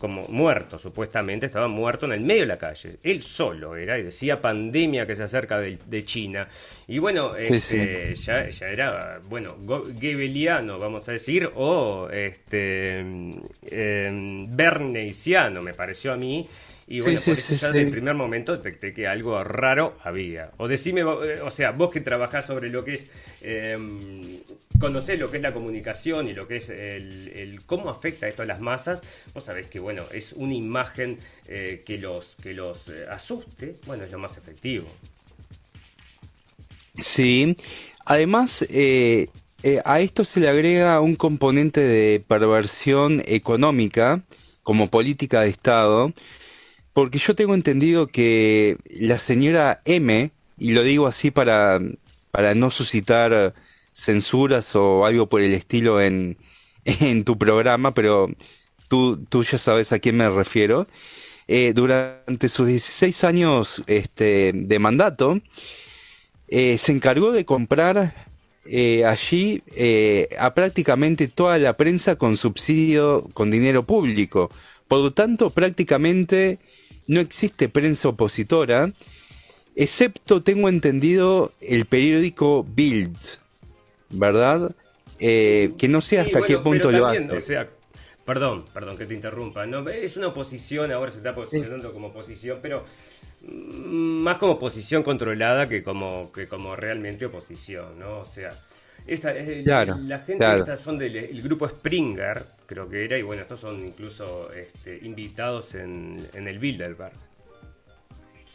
como muerto, supuestamente estaba muerto en el medio de la calle. Él solo era y decía pandemia que se acerca de, China. Y bueno, este, Ya, ya, era, bueno, gebeliano, vamos a decir, o este, eh, berneisiano, me pareció a mí. Y bueno, por eso ya desde el primer momento detecté que algo raro había. O decime, eh, o sea, vos que trabajás sobre lo que es, eh, conocés lo que es la comunicación y lo que es el, cómo afecta esto a las masas, vos sabés que, bueno, es una imagen eh, que los, que los eh, asuste, bueno, es lo más efectivo. Sí, además... a esto se le agrega un componente de perversión económica como política de Estado, porque yo tengo entendido que la señora M, y lo digo así para, para no suscitar censuras o algo por el estilo en, en tu programa, pero tú, tú ya sabes a quién me refiero. Eh, durante sus 16 años este, de mandato, eh, se encargó de comprar eh, allí a prácticamente toda la prensa con subsidio, con dinero público. Por lo tanto, prácticamente no existe prensa opositora, excepto, tengo entendido, el periódico Bild, ¿verdad? Eh, que no sé hasta qué punto lo hace. O sea, perdón, perdón que te interrumpa. No, es una oposición, ahora se está posicionando como oposición, pero mm, más como oposición controlada que como, que como realmente oposición, ¿no? O sea, esta, la gente estas son del grupo Springer, creo que era, y bueno, estos son incluso este, invitados en, en el Bilderberg.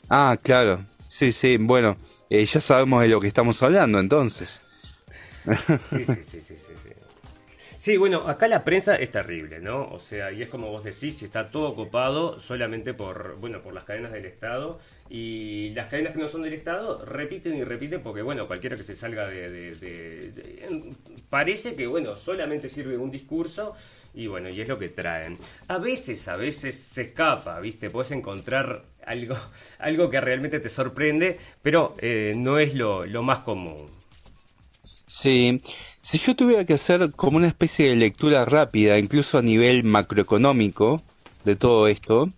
Ah, claro. Sí, sí, bueno, eh, ya sabemos de lo que estamos hablando entonces. Sí, sí, sí, sí, sí. Bueno, acá la prensa es terrible, ¿no? O sea, y es como vos decís, está todo copado solamente por, bueno, por las cadenas del Estado y las cadenas que no son del Estado repiten y repiten porque, bueno, cualquiera que se salga de, parece que, bueno, solamente sirve un discurso y bueno, y es lo que traen. A veces, a veces se escapa, ¿viste? Puedes encontrar algo, algo que realmente te sorprende, pero eh, no es lo, lo más común. Sí, si yo tuviera que hacer como una especie de lectura rápida, incluso a nivel macroeconómico de todo esto,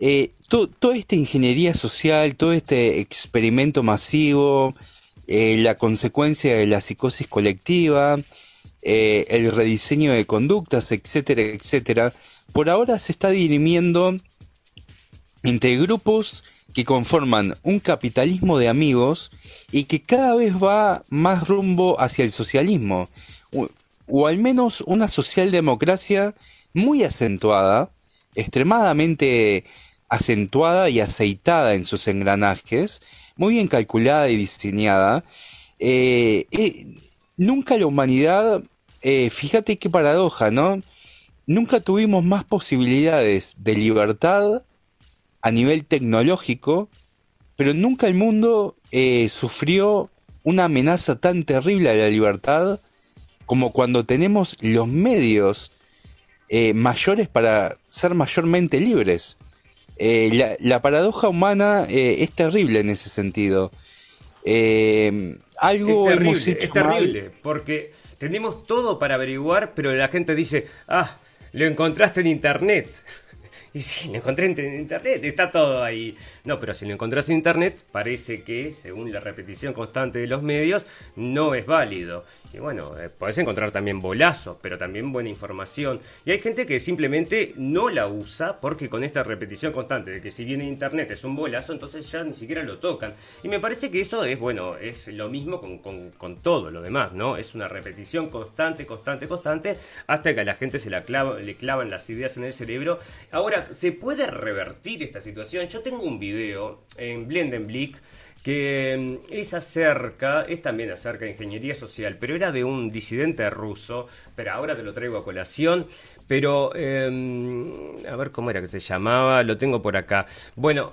eh, toda esta ingeniería social, todo este experimento masivo, eh, la consecuencia de la psicosis colectiva, eh, el rediseño de conductas, etcétera, etcétera, por ahora se está dirimiendo entre grupos que conforman un capitalismo de amigos y que cada vez va más rumbo hacia el socialismo, o, al menos una socialdemocracia muy acentuada, extremadamente acentuada y aceitada en sus engranajes, muy bien calculada y diseñada. Eh, eh, nunca la humanidad, eh, fíjate qué paradoja, ¿no? Nunca tuvimos más posibilidades de libertad a nivel tecnológico, pero nunca el mundo eh, sufrió una amenaza tan terrible a la libertad como cuando tenemos los medios eh, mayores para ser mayormente libres. Eh, la, paradoja humana eh, es terrible en ese sentido. Eh, algo es terrible, es terrible, porque tenemos todo para averiguar, pero la gente dice, ah, lo encontraste en internet. Y sí, lo encontré en internet, está todo ahí. No, pero si lo encontrás en internet, parece que, según la repetición constante de los medios, no es válido. Y bueno, eh, podés encontrar también bolazos, pero también buena información. Y hay gente que simplemente no la usa porque con esta repetición constante de que si viene internet es un bolazo, entonces ya ni siquiera lo tocan. Y me parece que eso es, bueno, es lo mismo con, todo lo demás, ¿no? Es una repetición constante, constante, constante, hasta que a la gente se la clava, le clavan las ideas en el cerebro. Ahora, ¿se puede revertir esta situación? Yo tengo un video en Blendenblick que mm, es acerca, es también acerca de ingeniería social, pero era de un disidente ruso, pero ahora te lo traigo a colación, pero em, a ver cómo era que se llamaba, lo tengo por acá. Bueno,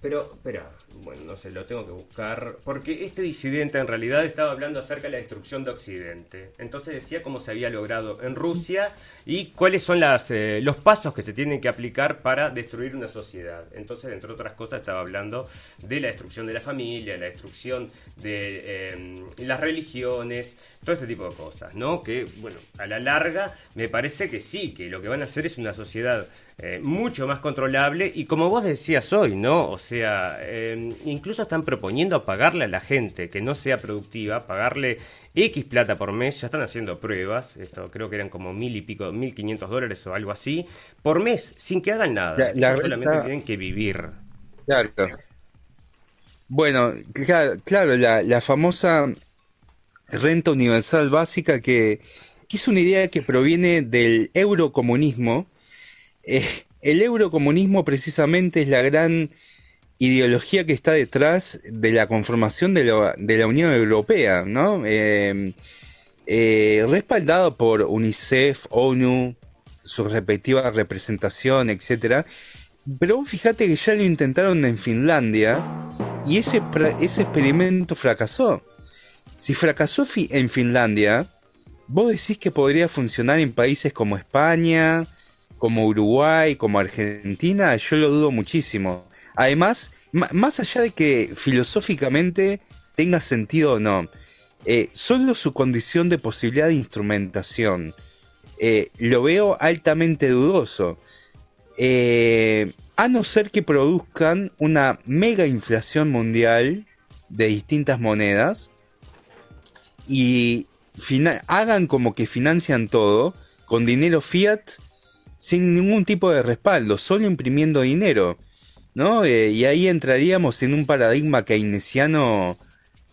pero, espera, bueno, no sé, lo tengo que buscar, porque este disidente en realidad estaba hablando acerca de la destrucción de Occidente. Entonces decía cómo se había logrado en Rusia y cuáles son las, eh, los pasos que se tienen que aplicar para destruir una sociedad. Entonces, entre otras cosas, estaba hablando de la destrucción de la familia, la destrucción de em, las religiones, todo este tipo de cosas, ¿no? Que, bueno, a la larga me parece que sí, que lo que van a hacer es una sociedad eh, mucho más controlable y como vos decías hoy, ¿no? O sea, em, incluso están proponiendo pagarle a la gente que no sea productiva, pagarle X plata por mes, ya están haciendo pruebas, esto creo que eran como mil y pico, mil quinientos dólares o algo así, por mes, sin que hagan nada, solamente tienen que vivir. Claro. Bueno, claro, la, famosa renta universal básica que, que es una idea que proviene del eurocomunismo, eh, el eurocomunismo precisamente es la gran ideología que está detrás de la conformación de la, Unión Europea, ¿no? Eh, eh, respaldado por UNICEF, ONU, su respectiva representación, etcétera. Pero fíjate que ya lo intentaron en Finlandia y ese experimento fracasó. Si fracasó en Finlandia, vos decís que podría funcionar en países como España, como Uruguay, como Argentina, yo lo dudo muchísimo. Además, más allá de que filosóficamente tenga sentido o no, eh, solo su condición de posibilidad de instrumentación eh, lo veo altamente dudoso. Eh, a no ser que produzcan una mega inflación mundial de distintas monedas y hagan como que financian todo con dinero fiat sin ningún tipo de respaldo, solo imprimiendo dinero, ¿no? Eh, y ahí entraríamos en un paradigma keynesiano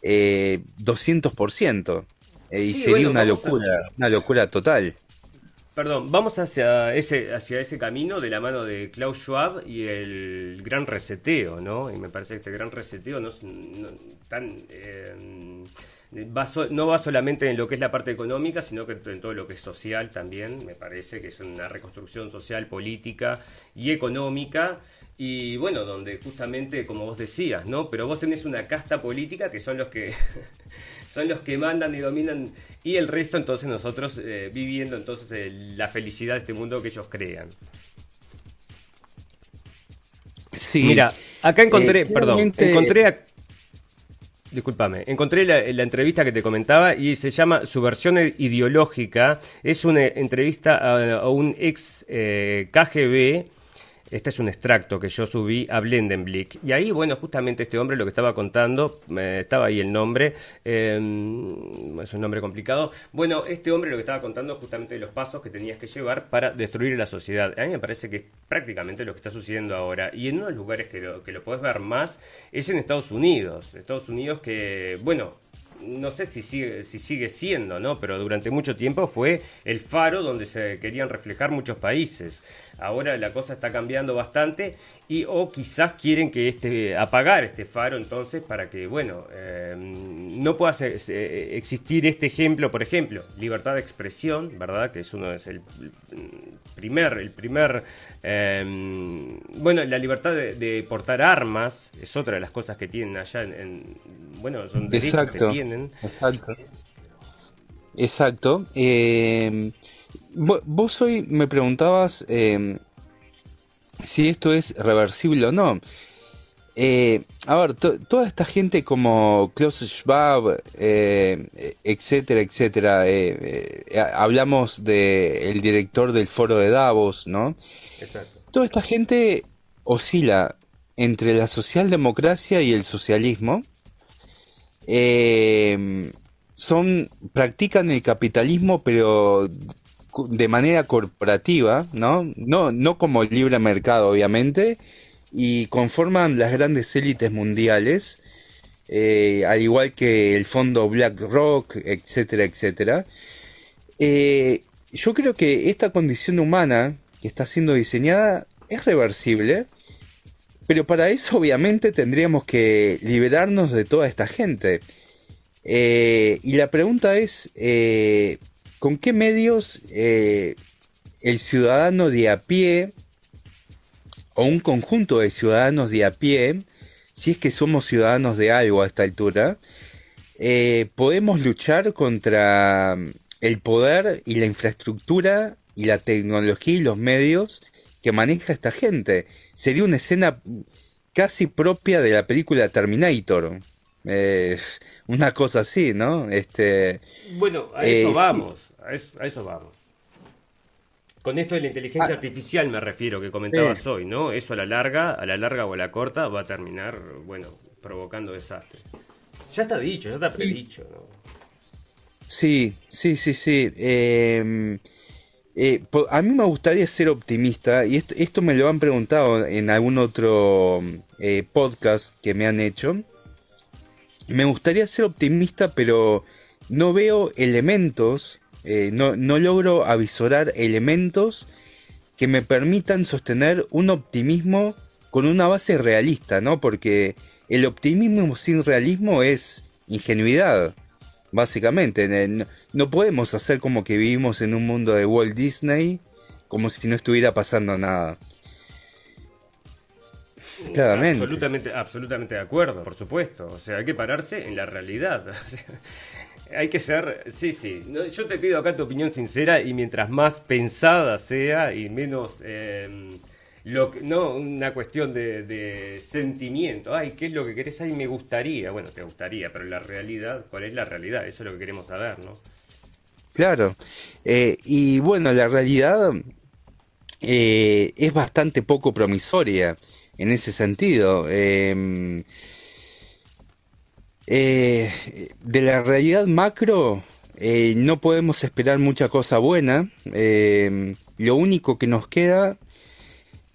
eh, 200%, eh, y sería una locura, una locura total. Perdón, vamos hacia ese, hacia ese camino de la mano de Klaus Schwab y el gran reseteo, ¿no? Y me parece que este gran reseteo no es tan... Eh, no va solamente en lo que es la parte económica, sino que en todo lo que es social también. Me parece que es una reconstrucción social, política y económica. Y bueno, donde justamente, como vos decías, ¿no? Pero vos tenés una casta política que son los que son los que mandan y dominan y el resto entonces nosotros eh, viviendo entonces eh, la felicidad de este mundo que ellos crean. Sí. Mira, acá encontré, eh, perdón, encontré Disculpame, encontré la, entrevista que te comentaba y se llama Su versión ideológica. Es una entrevista a, un ex eh, KGB este es un extracto que yo subí a Blendenblick. Y ahí, bueno, justamente este hombre lo que estaba contando, estaba ahí el nombre, em, es un nombre complicado. Bueno, este hombre lo que estaba contando justamente los pasos que tenías que llevar para destruir la sociedad. A mí me parece que es prácticamente lo que está sucediendo ahora. Y en uno de los lugares que lo, que lo puedes ver más es en Estados Unidos. Estados Unidos que, bueno, no sé si sigue, si sigue siendo, ¿no? Pero durante mucho tiempo fue el faro donde se querían reflejar muchos países. Ahora la cosa está cambiando bastante y o quizás quieren que este apagar este faro entonces para que bueno eh, no pueda existir este ejemplo, por ejemplo, libertad de expresión, verdad que es uno es el primer el primer eh, bueno la libertad de, portar armas es otra de las cosas que tienen allá en, bueno son derechos que tienen. Exacto. Exacto. Eh, Vos hoy me preguntabas, em, si esto es reversible o no. Eh, a ver, toda esta gente como Klaus Schwab, eh, etcétera, etcétera, eh, hablamos del director del foro de Davos, ¿no? Toda esta gente oscila entre la socialdemocracia y el socialismo. son, practican el capitalismo, pero de manera corporativa, ¿no? No, no como libre mercado, obviamente, y conforman las grandes élites mundiales, eh, al igual que el fondo BlackRock, etcétera, etcétera. Eh, yo creo que esta condición humana que está siendo diseñada es reversible, pero para eso obviamente tendríamos que liberarnos de toda esta gente. Eh, y la pregunta es, ¿con qué medios el ciudadano de a pie o un conjunto de ciudadanos de a pie, si es que somos ciudadanos de algo a esta altura, eh, podemos luchar contra el poder y la infraestructura y la tecnología y los medios que maneja esta gente. Sería una escena casi propia de la película Terminator. Eh, una cosa así, ¿no? Este, bueno, a eso eh, vamos, a eso vamos. Con esto de la inteligencia ah. artificial me refiero, que comentabas hoy, ¿no? Eso a la larga, a la larga o a la corta va a terminar, bueno, provocando desastres. Ya está dicho, ya está predicho, ¿no? Sí, sí, sí, sí. Em, eh, a mí me gustaría ser optimista, y esto, me lo han preguntado en algún otro eh, podcast que me han hecho. Me gustaría ser optimista, pero no veo elementos eh, no, logro avisorar elementos que me permitan sostener un optimismo con una base realista, ¿no? Porque el optimismo sin realismo es ingenuidad, básicamente. No, podemos hacer como que vivimos en un mundo de Walt Disney como si no estuviera pasando nada. Claramente. Absolutamente, absolutamente de acuerdo, por supuesto. O sea, hay que pararse en la realidad. Hay que ser, sí, sí. yo te pido acá tu opinión sincera y mientras más pensada sea y menos, em, lo no una cuestión de, sentimiento. Ay, ¿qué es lo que querés? Ay, me gustaría. Bueno, te gustaría, pero la realidad, ¿cuál es la realidad? Eso es lo que queremos saber, ¿no? Claro. Eh, y bueno, la realidad eh, es bastante poco promisoria en ese sentido. Eh, eh, de la realidad macro eh, no podemos esperar mucha cosa buena. Eh, lo único que nos queda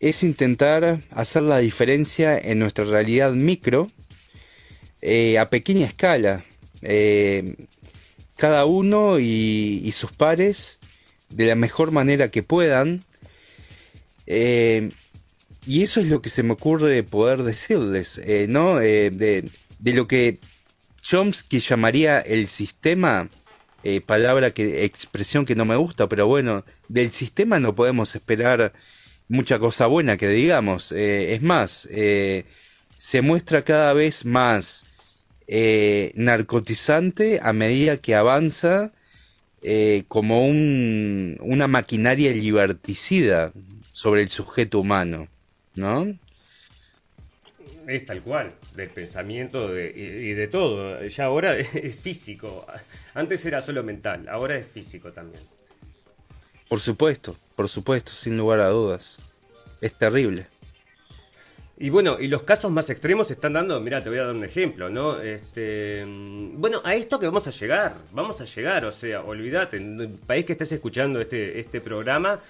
es intentar hacer la diferencia en nuestra realidad micro a pequeña escala. cada uno y, sus pares de la mejor manera que puedan. y eso es lo que se me ocurre poder decirles, ¿no? de, lo que Chomsky llamaría el sistema, eh, palabra que, expresión que no me gusta, pero bueno, del sistema no podemos esperar mucha cosa buena que digamos. Eh, es más, eh, se muestra cada vez más narcotizante a medida que avanza como un, una maquinaria liberticida sobre el sujeto humano, ¿no? Es tal cual, del pensamiento y, de todo. Ya ahora es físico. Antes era solo mental, ahora es físico también. Por supuesto, por supuesto, sin lugar a dudas. Es terrible. Y bueno, y los casos más extremos se están dando, mira, te voy a dar un ejemplo, ¿no? Este, bueno, a esto que vamos a llegar, vamos a llegar, o sea, olvídate, en el país que estés escuchando este, este programa,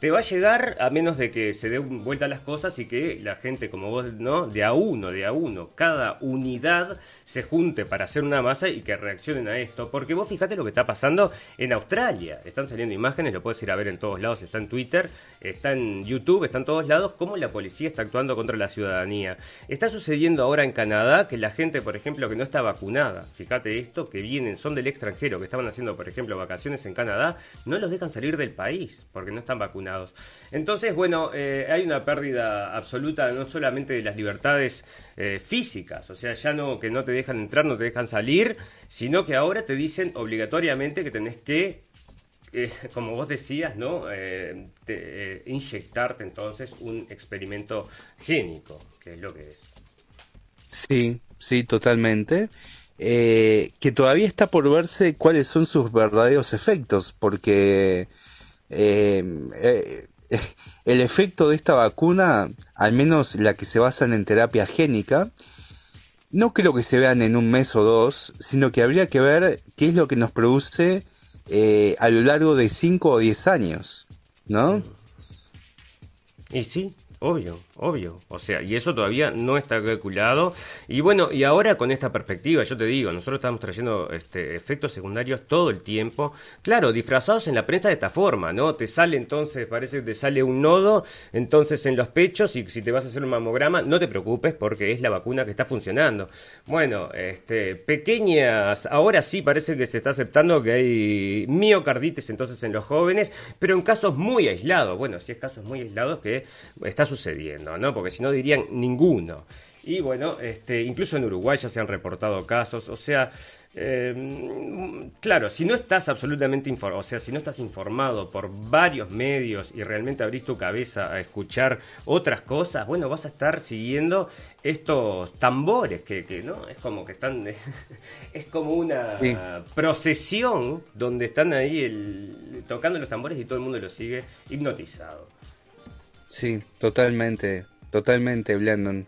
te va a llegar a menos de que se den vuelta las cosas y que la gente como vos, ¿no? De a uno, de a uno, cada unidad se junte para hacer una masa y que reaccionen a esto. Porque vos fíjate lo que está pasando en Australia. Están saliendo imágenes, lo puedes ir a ver en todos lados, está en Twitter, está en YouTube, está en todos lados, cómo la policía está actuando contra la ciudadanía. Está sucediendo ahora en Canadá que la gente, por ejemplo, que no está vacunada, fíjate esto, que vienen, son del extranjero, que estaban haciendo, por ejemplo, vacaciones en Canadá, no los dejan salir del país porque no están vacunados. Entonces, bueno, eh, hay una pérdida absoluta no solamente de las libertades eh, físicas, o sea, ya no que no te dejan entrar, no te dejan salir, sino que ahora te dicen obligatoriamente que tenés que eh, como vos decías, ¿no? inyectarte entonces un experimento génico, que es lo que es. Sí, sí, totalmente. que todavía está por verse cuáles son sus verdaderos efectos, porque el efecto de esta vacuna, al menos la que se basan en terapia génica, no creo que se vean en un mes o dos, sino que habría que ver qué es lo que nos produce eh, a lo largo de 5 o 10 años, ¿no? Y sí, Obvio, obvio. O sea, y eso todavía no está calculado. Y bueno, y ahora con esta perspectiva, yo te digo, nosotros estamos trayendo este, efectos secundarios todo el tiempo. Claro, disfrazados en la prensa de esta forma, ¿no? Te sale entonces, parece que te sale un nodo, entonces en los pechos, y si te vas a hacer un mamograma, no te preocupes porque es la vacuna que está funcionando. Bueno, este, pequeñas, ahora sí parece que se está aceptando que hay miocarditis entonces en los jóvenes, pero en casos muy aislados. Bueno, si es casos muy aislados que está sucediendo, ¿no? Porque si no dirían ninguno. Y bueno, este, incluso en Uruguay ya se han reportado casos, o sea, eh, claro, si no estás absolutamente informado, o sea, si no estás informado por varios medios y realmente abrís tu cabeza a escuchar otras cosas, bueno, vas a estar siguiendo estos tambores que, que no, es como que están, es como una procesión donde están ahí el, tocando los tambores y todo el mundo lo sigue hipnotizado. Sí, totalmente, totalmente, Blandon.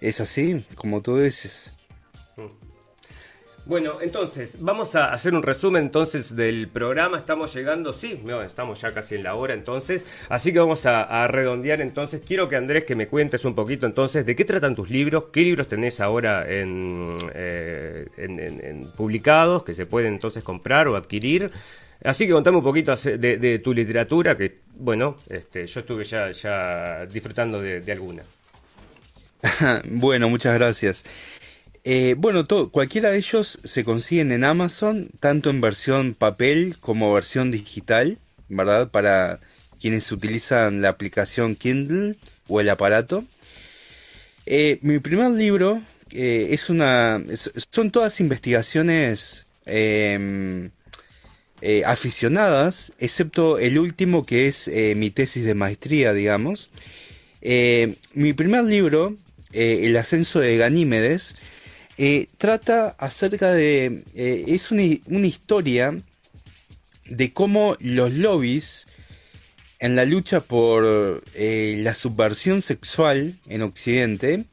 Es así, como tú dices. Bueno, entonces, vamos a hacer un resumen entonces del programa. Estamos llegando, sí, estamos ya casi en la hora entonces. Así que vamos a, redondear entonces. Quiero que Andrés que me cuentes un poquito entonces de qué tratan tus libros, qué libros tenés ahora en, eh, en publicados que se pueden entonces comprar o adquirir. Así que contame un poquito de, tu literatura, que bueno, este, yo estuve ya, disfrutando de, alguna. bueno, muchas gracias. Eh, bueno, todo, cualquiera de ellos se consiguen en Amazon, tanto en versión papel como versión digital, ¿verdad? Para quienes utilizan la aplicación Kindle o el aparato. Eh, mi primer libro eh, es una, son todas investigaciones em, eh, aficionadas, excepto el último que es eh, mi tesis de maestría, digamos. Eh, mi primer libro, El ascenso de Ganímedes, trata acerca de... es una, una, historia de cómo los lobbies en la lucha por la subversión sexual en Occidente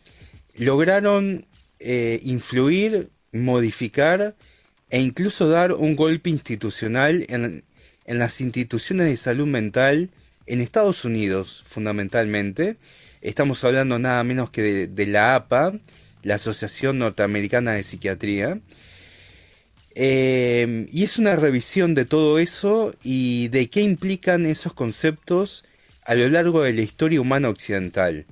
lograron influir, modificar e incluso dar un golpe institucional en, las instituciones de salud mental en Estados Unidos, fundamentalmente. Estamos hablando nada menos que de, la APA, la Asociación Norteamericana de Psiquiatría. Eh, y es una revisión de todo eso y de qué implican esos conceptos a lo largo de la historia humana occidental.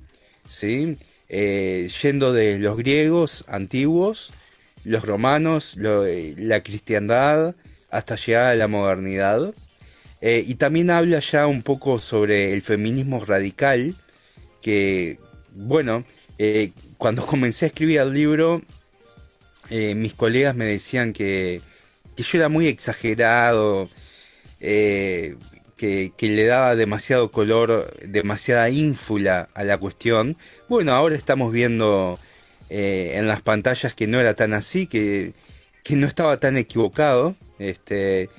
¿sí? Eh, yendo de los griegos antiguos los romanos, eh, la cristiandad, hasta llegar a la modernidad. Eh, y también habla ya un poco sobre el feminismo radical, que, bueno, eh, cuando comencé a escribir el libro, mis colegas me decían que, yo era muy exagerado, que, que, le daba demasiado color, demasiada ínfula a la cuestión. Bueno, ahora estamos viendo eh, en las pantallas que no era tan así, que, no estaba tan equivocado, este,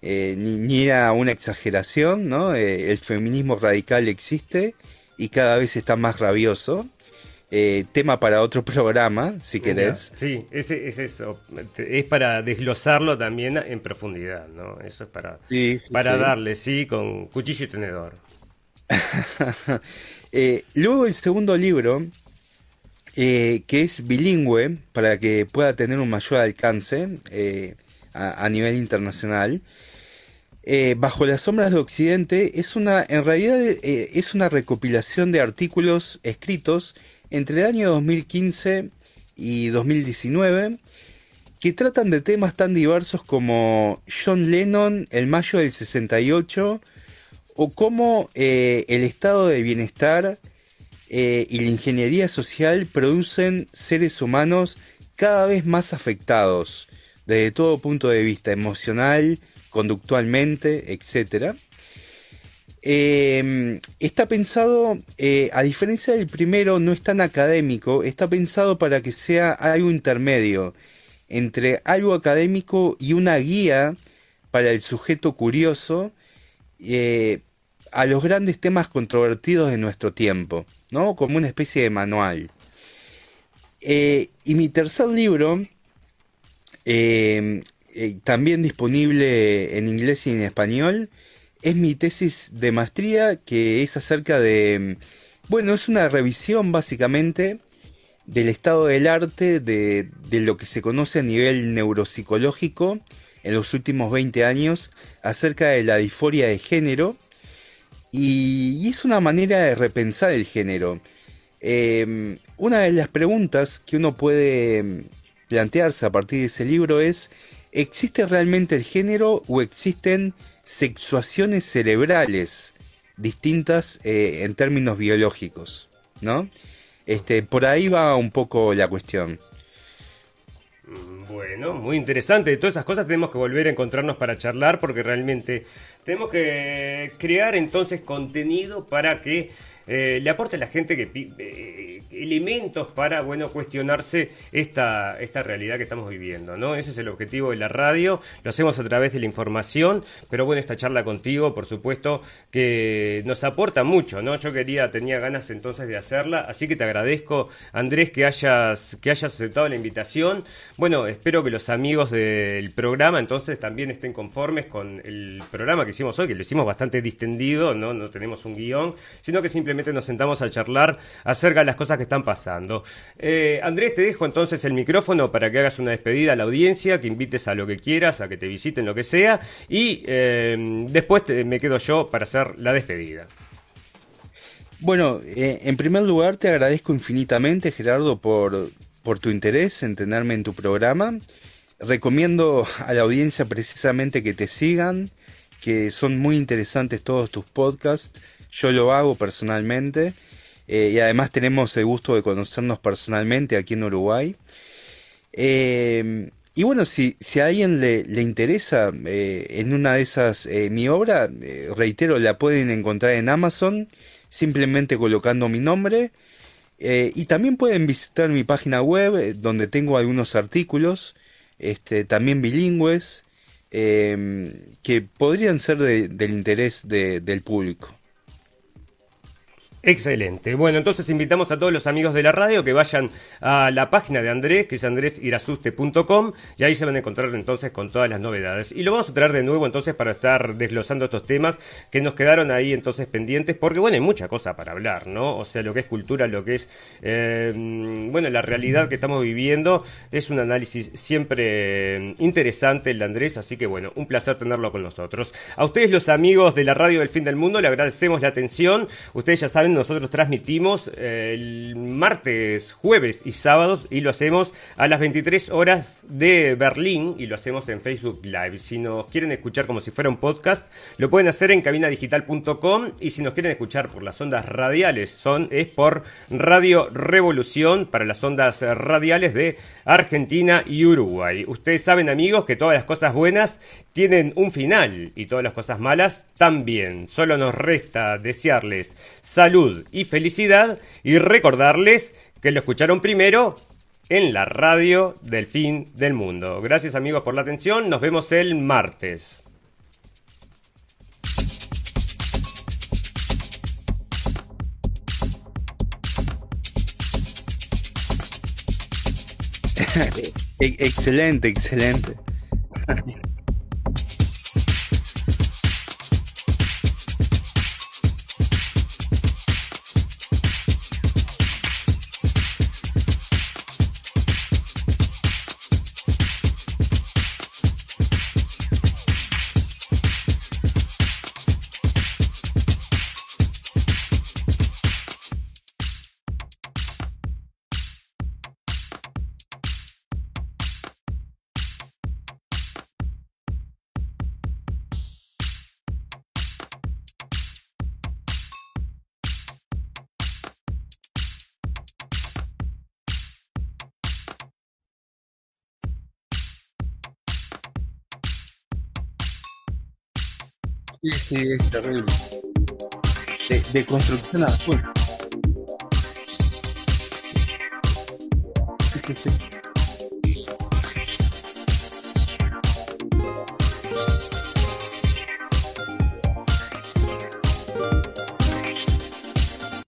eh, ni, era una exageración, ¿no? Eh, el feminismo radical existe y cada vez está más rabioso. tema para otro programa, si querés. Sí, es, es eso. Es para desglosarlo también en profundidad, ¿no? Eso es para, para darle, sí, con cuchillo y tenedor. luego el segundo libro eh, que es bilingüe para que pueda tener un mayor alcance eh, a, nivel internacional. Eh, Bajo las sombras de Occidente es una, en realidad es una recopilación de artículos escritos entre el año 2015 y 2019 que tratan de temas tan diversos como John Lennon, el mayo del 68, o como el estado de bienestar eh, y la ingeniería social producen seres humanos cada vez más afectados desde todo punto de vista emocional, conductualmente, etc. Em, está pensado, eh, a diferencia del primero, no es tan académico, está pensado para que sea algo intermedio entre algo académico y una guía para el sujeto curioso eh, a los grandes temas controvertidos de nuestro tiempo, ¿no? Como una especie de manual. Eh, y mi tercer libro, em, también disponible en inglés y en español, es mi tesis de maestría que es acerca de, bueno, es una revisión básicamente del estado del arte, de, lo que se conoce a nivel neuropsicológico en los últimos 20 años acerca de la disforia de género y, es una manera de repensar el género. Em, una de las preguntas que uno puede plantearse a partir de ese libro es, ¿existe realmente el género o existen sexuaciones cerebrales distintas eh, en términos biológicos, ¿no? Este, por ahí va un poco la cuestión. Bueno, muy interesante. De todas esas cosas tenemos que volver a encontrarnos para charlar porque realmente tenemos que crear entonces contenido para que eh, le aporte a la gente que eh, elementos para bueno cuestionarse esta, esta realidad que estamos viviendo, ¿no? Ese es el objetivo de la radio, lo hacemos a través de la información, pero bueno, esta charla contigo, por supuesto, que nos aporta mucho, ¿no? Yo quería, tenía ganas entonces de hacerla, así que te agradezco, Andrés, que hayas, que hayas aceptado la invitación. Bueno, espero que los amigos del programa entonces también estén conformes con el programa que hicimos hoy, que lo hicimos bastante distendido, ¿no? No tenemos un guion, sino que simplemente nos sentamos a charlar acerca de las cosas que están pasando. Eh, Andrés, te dejo entonces el micrófono para que hagas una despedida a la audiencia, que invites a lo que quieras, a que te visiten, lo que sea, y eh, después me quedo yo para hacer la despedida. Bueno, eh, en primer lugar te agradezco infinitamente, Gerardo, por, por tu interés en tenerme en tu programa. Recomiendo a la audiencia precisamente que te sigan, que son muy interesantes todos tus podcasts yo lo hago personalmente eh, y además tenemos el gusto de conocernos personalmente aquí en Uruguay. Eh, y bueno, si, si a alguien le, le interesa eh, en una de esas mi obra, reitero, la pueden encontrar en Amazon simplemente colocando mi nombre. y también pueden visitar mi página web donde tengo algunos artículos, este, también bilingües, que podrían ser del interés del público. Excelente. Bueno, entonces invitamos a todos los amigos de la radio que vayan a la página de Andrés, que es andresirasuste.com, y ahí se van a encontrar entonces con todas las novedades. Y lo vamos a traer de nuevo entonces para estar desglosando estos temas que nos quedaron ahí entonces pendientes, porque bueno, hay mucha cosa para hablar, ¿no? O sea, lo que es cultura, lo que es, eh, bueno, la realidad que estamos viviendo, es un análisis siempre interesante el de Andrés, así que bueno, un placer tenerlo con nosotros. A ustedes los amigos de la radio del fin del mundo, le agradecemos la atención. Ustedes ya saben nosotros transmitimos eh, el martes, jueves y sábados y lo hacemos a las 23 horas de Berlín y lo hacemos en Facebook Live. Si nos quieren escuchar como si fuera un podcast, lo pueden hacer en cabinadigital.com y si nos quieren escuchar por las ondas radiales, son, es por Radio Revolución para las ondas radiales de Argentina y Uruguay. Ustedes saben amigos que todas las cosas buenas tienen un final y todas las cosas malas también. Solo nos resta desearles salud y felicidad y recordarles que lo escucharon primero en la radio del fin del mundo. Gracias amigos por la atención, nos vemos el martes. excelente, excelente. Sí, es terrible. De, de construcción a full. Sí, sí, sí.